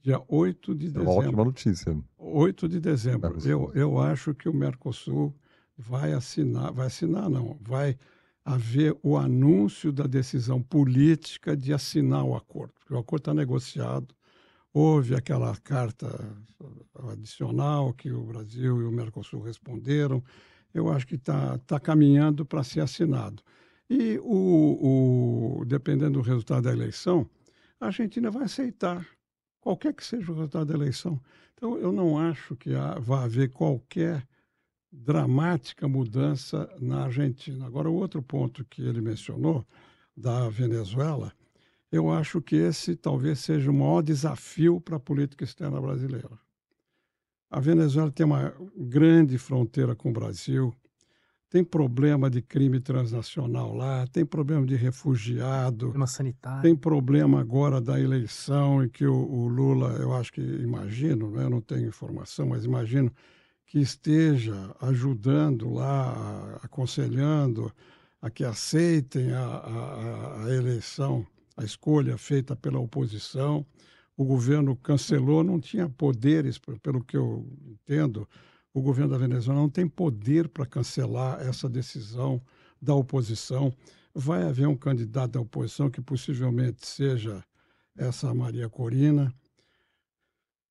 Dia 8 de dezembro. É uma ótima notícia. 8 de dezembro. Eu, eu acho que o Mercosul vai assinar, vai assinar não, vai haver o anúncio da decisão política de assinar o acordo. Porque o acordo está negociado, Houve aquela carta adicional que o Brasil e o Mercosul responderam. Eu acho que está tá caminhando para ser assinado. E, o, o, dependendo do resultado da eleição, a Argentina vai aceitar, qualquer que seja o resultado da eleição. Então, eu não acho que vai haver qualquer dramática mudança na Argentina. Agora, o outro ponto que ele mencionou, da Venezuela, eu acho que esse talvez seja o maior desafio para a política externa brasileira. A Venezuela tem uma grande fronteira com o Brasil, tem problema de crime transnacional lá, tem problema de refugiado, problema sanitário. tem problema agora da eleição em que o, o Lula, eu acho que imagino, né, eu não tenho informação, mas imagino que esteja ajudando lá, aconselhando a que aceitem a, a, a eleição a escolha feita pela oposição. O governo cancelou, não tinha poderes, pelo que eu entendo, o governo da Venezuela não tem poder para cancelar essa decisão da oposição. Vai haver um candidato da oposição que possivelmente seja essa Maria Corina.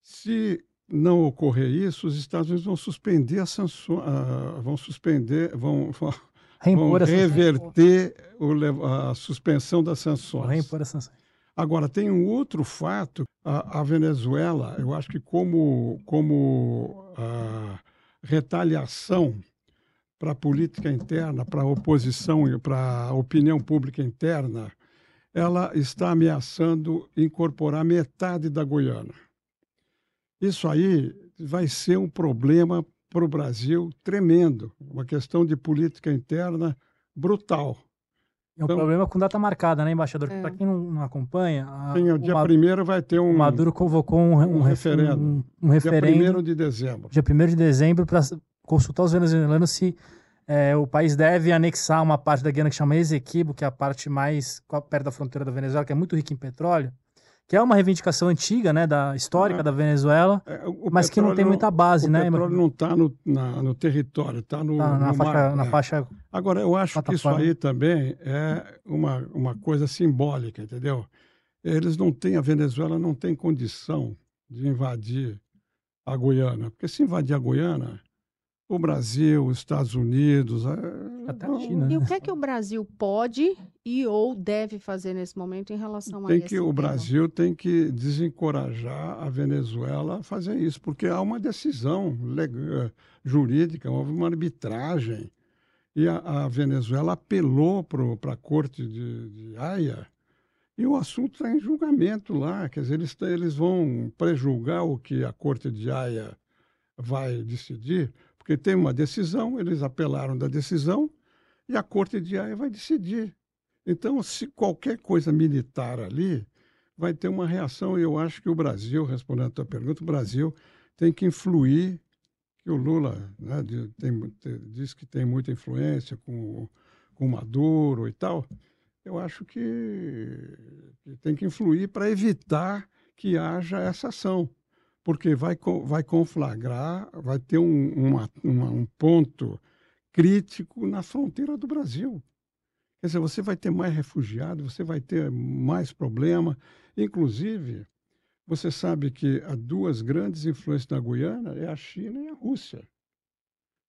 Se não ocorrer isso, os Estados Unidos vão suspender as sanções, uh, vão suspender, vão, <laughs> Reimpor reverter o, a suspensão das sanções. Reimpor as sanções. Agora, tem um outro fato. A, a Venezuela, eu acho que como, como a retaliação para a política interna, para a oposição e para a opinião pública interna, ela está ameaçando incorporar metade da Guiana. Isso aí vai ser um problema para o Brasil tremendo, uma questão de política interna brutal. É um então, problema com data marcada, né, embaixador? É. Para quem não, acompanha. A, o dia primeiro vai ter um. O Maduro convocou um, um, um referendo. Um, um referendo. Dia 1 de dezembro. Dia 1 de dezembro, para consultar os venezuelanos se é, o país deve anexar uma parte da Guiana que chama Esequibo, que é a parte mais perto da fronteira da Venezuela, que é muito rica em petróleo que é uma reivindicação antiga, né, da histórica ah, da Venezuela, é, mas que não tem muita base, o né? O petróleo não está no, no território, está no, tá na, no faixa, mar, na é. faixa. Agora, eu acho que isso aí também é uma, uma coisa simbólica, entendeu? Eles não têm, a Venezuela não tem condição de invadir a Guiana, porque se invadir a Guiana, o Brasil, os Estados Unidos. Até a China. E o que é que o Brasil pode e ou deve fazer nesse momento em relação tem a isso? que O Brasil tem que desencorajar a Venezuela a fazer isso, porque há uma decisão legal, jurídica, houve uma arbitragem. E a, a Venezuela apelou para a corte de, de Haia e o assunto está em julgamento lá. Quer dizer, eles, eles vão prejulgar o que a corte de Haia vai decidir porque tem uma decisão, eles apelaram da decisão e a Corte de Haia vai decidir. Então, se qualquer coisa militar ali, vai ter uma reação. E eu acho que o Brasil, respondendo a tua pergunta, o Brasil tem que influir, que o Lula né, tem, diz que tem muita influência com, com Maduro e tal. Eu acho que, que tem que influir para evitar que haja essa ação porque vai, vai conflagrar, vai ter um, uma, uma, um ponto crítico na fronteira do Brasil. Quer dizer, você vai ter mais refugiados, você vai ter mais problema. Inclusive, você sabe que há duas grandes influências na Guiana é a China e a Rússia.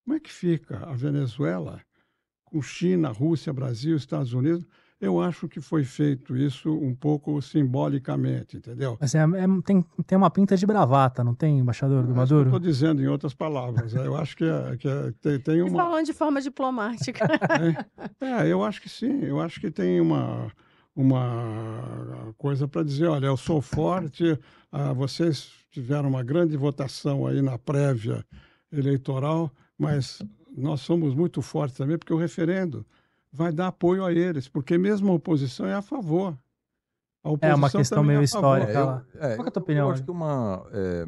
Como é que fica a Venezuela com China, Rússia, Brasil, Estados Unidos? Eu acho que foi feito isso um pouco simbolicamente, entendeu? Mas é, é, tem, tem uma pinta de bravata, não tem, embaixador do Maduro? Estou dizendo em outras palavras. eu acho que, é, que é, tem, tem uma. falando de forma diplomática. <laughs> é, é, eu acho que sim. Eu acho que tem uma, uma coisa para dizer: olha, eu sou forte, ah, vocês tiveram uma grande votação aí na prévia eleitoral, mas nós somos muito fortes também, porque o referendo vai dar apoio a eles, porque mesmo a oposição é a favor. é uma questão meio é histórica. É, eu, é, Qual é a tua opinião? Eu acho que uma, é,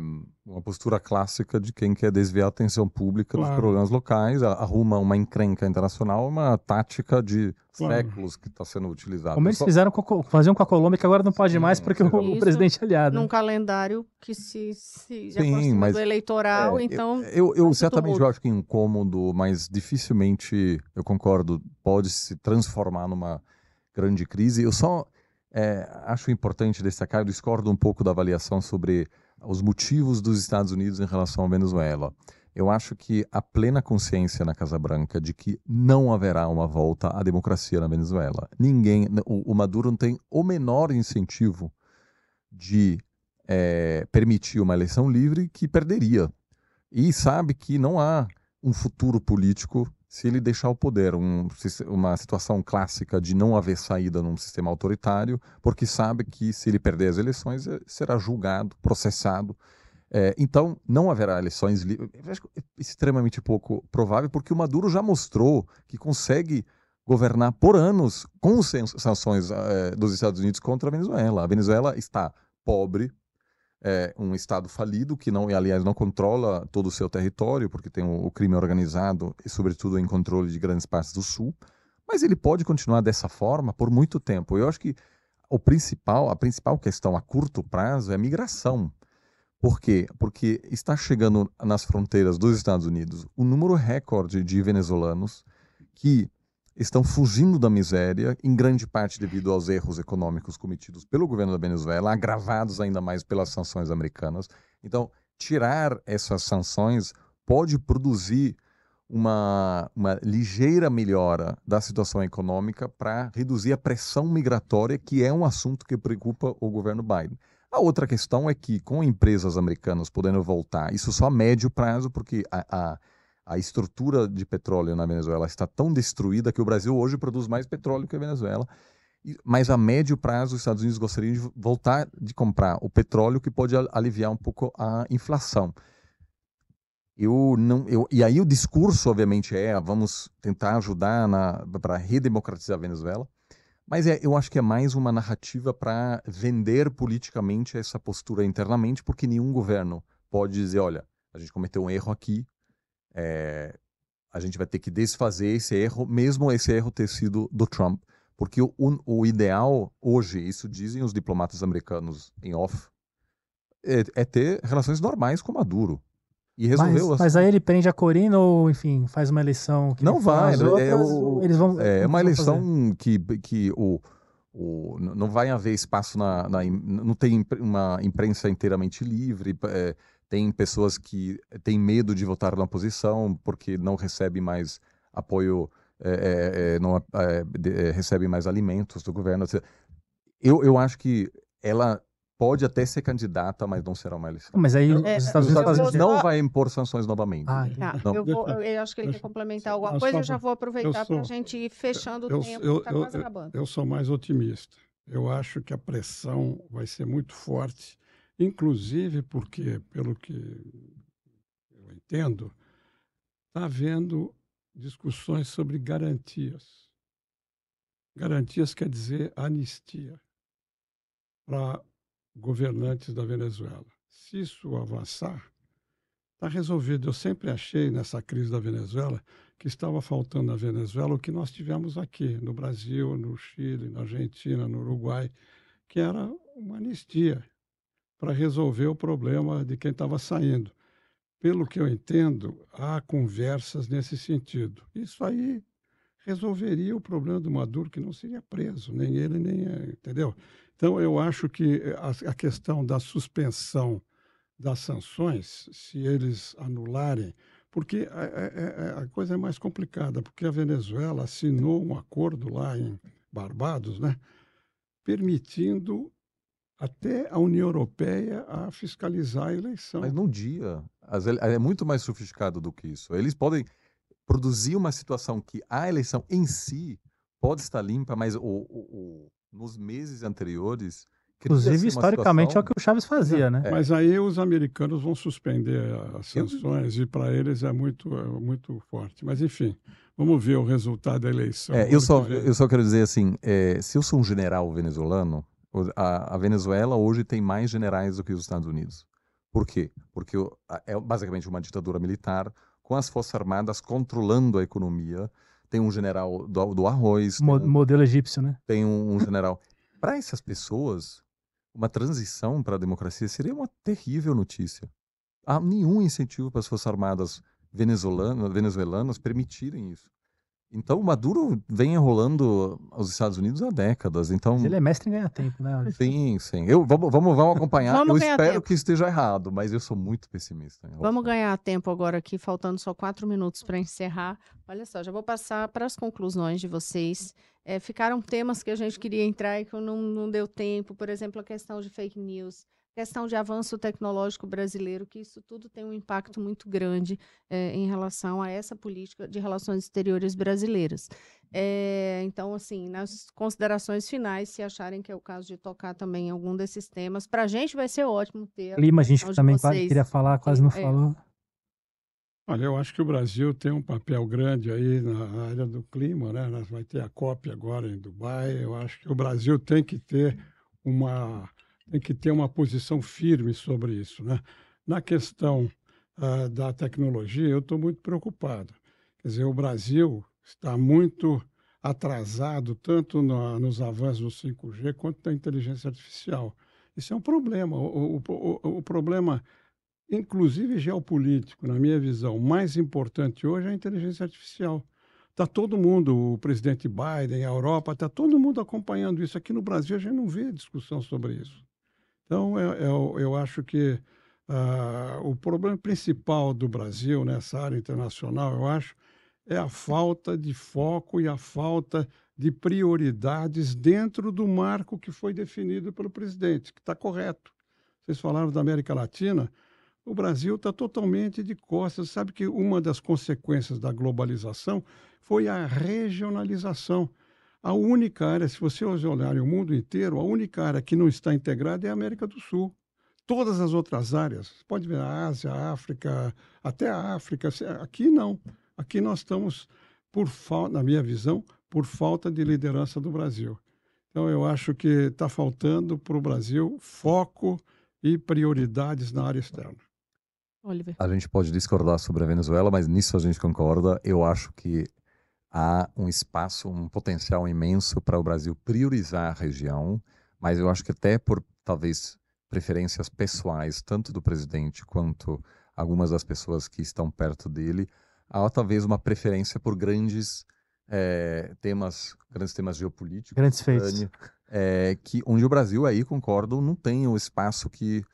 uma postura clássica de quem quer desviar a atenção pública claro. dos problemas locais, arruma uma encrenca internacional, uma tática de claro. séculos que está sendo utilizada. Como eles Só... fizeram com, faziam com a Colômbia, que agora não pode Sim, mais porque o, o, presidente é aliado. Num calendário que se, se já Sim, mas, do eleitoral, é, então... Eu, eu, eu certamente eu acho que é incômodo, mas dificilmente, eu concordo, pode se transformar numa grande crise. Eu só é, acho importante destacar, eu discordo um pouco da avaliação sobre os motivos dos Estados Unidos em relação à Venezuela. Eu acho que há plena consciência na Casa Branca de que não haverá uma volta à democracia na Venezuela. Ninguém, o, o Maduro não tem o menor incentivo de é, permitir uma eleição livre que perderia. E sabe que não há um futuro político se ele deixar o poder, um, uma situação clássica de não haver saída num sistema autoritário, porque sabe que se ele perder as eleições eh, será julgado, processado. É, então, não haverá eleições livres. É extremamente pouco provável, porque o Maduro já mostrou que consegue governar por anos com sanções é, dos Estados Unidos contra a Venezuela. A Venezuela está pobre, é um Estado falido, que não, aliás, não controla todo o seu território, porque tem o, crime organizado e, sobretudo, em controle de grandes partes do Sul. Mas ele pode continuar dessa forma por muito tempo. Eu acho que o principal, a principal questão a curto prazo é a migração. Por quê? Porque está chegando nas fronteiras dos Estados Unidos um número recorde de venezuelanos que estão fugindo da miséria, em grande parte devido aos erros econômicos cometidos pelo governo da Venezuela, agravados ainda mais pelas sanções americanas. Então, tirar essas sanções pode produzir uma, uma ligeira melhora da situação econômica para reduzir a pressão migratória, que é um assunto que preocupa o governo Biden. A outra questão é que, com empresas americanas podendo voltar, isso só a médio prazo, porque a, a a estrutura de petróleo na Venezuela está tão destruída que o Brasil hoje produz mais petróleo que a Venezuela. Mas a médio prazo, os Estados Unidos gostariam de voltar de comprar o petróleo, que pode aliviar um pouco a inflação. Eu não, eu, e aí o discurso, obviamente, é vamos tentar ajudar para redemocratizar a Venezuela. Mas é, eu acho que é mais uma narrativa para vender politicamente essa postura internamente, porque nenhum governo pode dizer, olha, a gente cometeu um erro aqui, é, a gente vai ter que desfazer esse erro, mesmo esse erro ter sido do Trump. Porque o, o ideal hoje, isso dizem os diplomatas americanos em off, é, é ter relações normais com Maduro. E resolveu mas, mas aí ele prende a Corina ou, enfim, faz uma eleição que não vai. Outras, é, o, eles vão, é uma eleição que, que o, o, não vai haver espaço na, na, não tem uma imprensa inteiramente livre. É, tem pessoas que têm medo de votar na oposição porque não recebem mais apoio, é, é, é não é, é, recebem mais alimentos do governo. Eu, eu acho que ela pode até ser candidata, mas não será uma eleição. Mas aí os Estados Unidos não vai impor sanções novamente. Ah, tá. eu, vou, eu, acho que ele quer complementar alguma coisa, eu já vou aproveitar para a gente ir fechando o tempo, eu, tá quase acabando. Eu sou mais otimista. Eu acho que a pressão vai ser muito forte Inclusive porque, pelo que eu entendo, está havendo discussões sobre garantias. Garantias quer dizer anistia para governantes da Venezuela. Se isso avançar, está resolvido. Eu sempre achei nessa crise da Venezuela que estava faltando na Venezuela o que nós tivemos aqui, no Brasil, no Chile, na Argentina, no Uruguai, que era uma anistia para resolver o problema de quem estava saindo. Pelo que eu entendo, há conversas nesse sentido. Isso aí resolveria o problema do Maduro, que não seria preso, nem ele, nem. Entendeu? Então, eu acho que a, a questão da suspensão das sanções, se eles anularem, porque a, a, a, coisa é mais complicada, porque a Venezuela assinou um acordo lá em Barbados, né, permitindo até a União Europeia a fiscalizar a eleição. Mas num dia, é muito mais sofisticado do que isso. Eles podem produzir uma situação que a eleição em si pode estar limpa, mas o, o, o nos meses anteriores Inclusive, historicamente, situação... é o que o Chaves fazia, né? É. Mas aí os americanos vão suspender as sanções eu... e para eles é muito, é muito forte. Mas, enfim, vamos ver o resultado da eleição. É, eu, só, eu só quero dizer assim, é, se eu sou um general venezuelano, A, a, Venezuela hoje tem mais generais do que os Estados Unidos. Por quê? Porque é basicamente uma ditadura militar com as forças armadas controlando a economia. Tem um general do, do arroz. Mo um, modelo egípcio, né? Tem um, um general. Para essas pessoas, uma transição para a democracia seria uma terrível notícia. Há nenhum incentivo para as forças armadas venezuelanas, venezuelanas permitirem isso. Então, o Maduro vem enrolando os Estados Unidos há décadas. Então, mas ele é mestre em ganhar tempo, né? Sim, sim. Eu, vamos, vamos, vamos acompanhar. <laughs> vamos eu espero tempo. que esteja errado, mas eu sou muito pessimista. Vamos ganhar tempo agora aqui, faltando só quatro minutos para encerrar. Olha só, já vou passar para as conclusões de vocês. É, ficaram temas que a gente queria entrar e que não, não deu tempo. Por exemplo, a questão de fake news questão de avanço tecnológico brasileiro, que isso tudo tem um impacto muito grande é, em relação a essa política de relações exteriores brasileiras. É, então, assim, nas considerações finais, se acharem que é o caso de tocar também algum desses temas, para a gente vai ser ótimo ter. Clima, a gente também vocês. queria falar, quase não é. falou. Olha, eu acho que o Brasil tem um papel grande aí na área do clima, né? Vai ter a COP agora em Dubai. Eu acho que o Brasil tem que ter uma tem que ter uma posição firme sobre isso. Né? Na questão uh, da tecnologia, eu estou muito preocupado. Quer dizer, o Brasil está muito atrasado tanto no, nos avanços do 5G quanto na inteligência artificial. Isso é um problema. O, o, o, o, problema, inclusive geopolítico, na minha visão, mais importante hoje é a inteligência artificial. Está todo mundo, o presidente Biden, a Europa, está todo mundo acompanhando isso. Aqui no Brasil a gente não vê discussão sobre isso. Então, eu, é, eu, é eu acho que uh, o problema principal do Brasil nessa área internacional, eu acho, é a falta de foco e a falta de prioridades dentro do marco que foi definido pelo presidente, que está correto. Vocês falaram da América Latina, o Brasil está totalmente de costas. Sabe que uma das consequências da globalização foi a regionalização. A única área, se você olhar o mundo inteiro, a única área que não está integrada é a América do Sul. Todas as outras áreas, pode ver a Ásia, a África, até a África, aqui não. Aqui nós estamos, por na minha visão, por falta de liderança do Brasil. Então, eu acho que está faltando para o Brasil foco e prioridades na área externa. Oliver. A gente pode discordar sobre a Venezuela, mas nisso a gente concorda. Eu acho que há um espaço, um potencial imenso para o Brasil priorizar a região, mas eu acho que até por talvez preferências pessoais, tanto do presidente quanto algumas das pessoas que estão perto dele, há talvez uma preferência por grandes é, temas, grandes temas geopolíticos, grandes feitos, é, que onde o Brasil aí concordo não tem o espaço que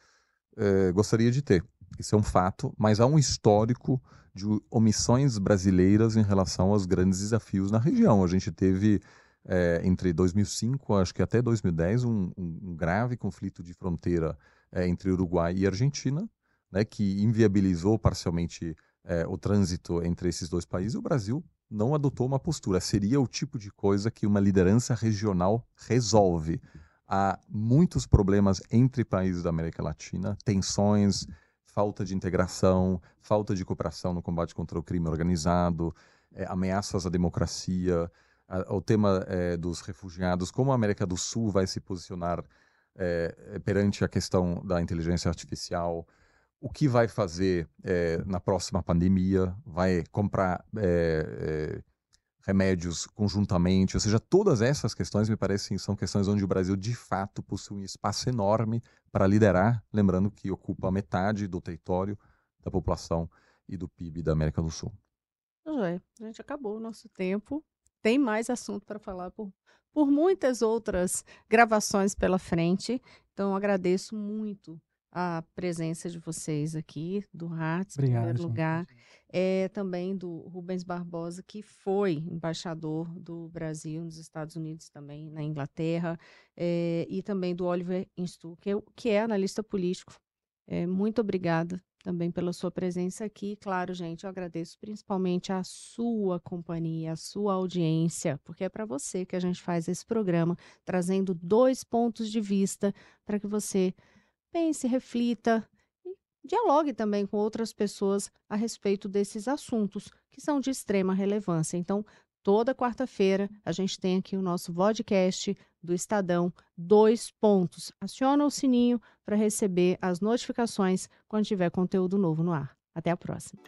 é, gostaria de ter. Isso é um fato, mas há um histórico de omissões brasileiras em relação aos grandes desafios na região. A gente teve, é, entre 2005, acho que até 2010, um, um grave conflito de fronteira é, entre Uruguai e Argentina, né, que inviabilizou parcialmente é, o trânsito entre esses dois países. O Brasil não adotou uma postura. Seria o tipo de coisa que uma liderança regional resolve. Há muitos problemas entre países da América Latina, tensões, falta de integração, falta de cooperação no combate contra o crime organizado, é, ameaças à democracia, a, o tema é, dos refugiados, como a América do Sul vai se posicionar é, perante a questão da inteligência artificial, o que vai fazer na próxima pandemia, vai comprar remédios conjuntamente, ou seja, todas essas questões me parecem são questões onde o Brasil de fato possui um espaço enorme para liderar, lembrando que ocupa metade do território da população e do PIB da América do Sul. Joé, a gente acabou o nosso tempo. Tem mais assunto para falar por, por muitas outras gravações pela frente. Então, agradeço muito a presença de vocês aqui, do Hartz, em primeiro gente. lugar, é, também do Rubens Barbosa, que foi embaixador do Brasil nos Estados Unidos também, na Inglaterra, é, e também do Oliver Instu, que é, que é analista político. É, muito obrigada também pela sua presença aqui. Claro, gente, eu agradeço principalmente a sua companhia, a sua audiência, porque é para você que a gente faz esse programa, trazendo dois pontos de vista para que você pense, reflita e dialogue também com outras pessoas a respeito desses assuntos que são de extrema relevância. Então, Toda quarta-feira a gente tem aqui o nosso podcast do Estadão Dois Pontos. Aciona o sininho para receber as notificações quando tiver conteúdo novo no ar. Até a próxima.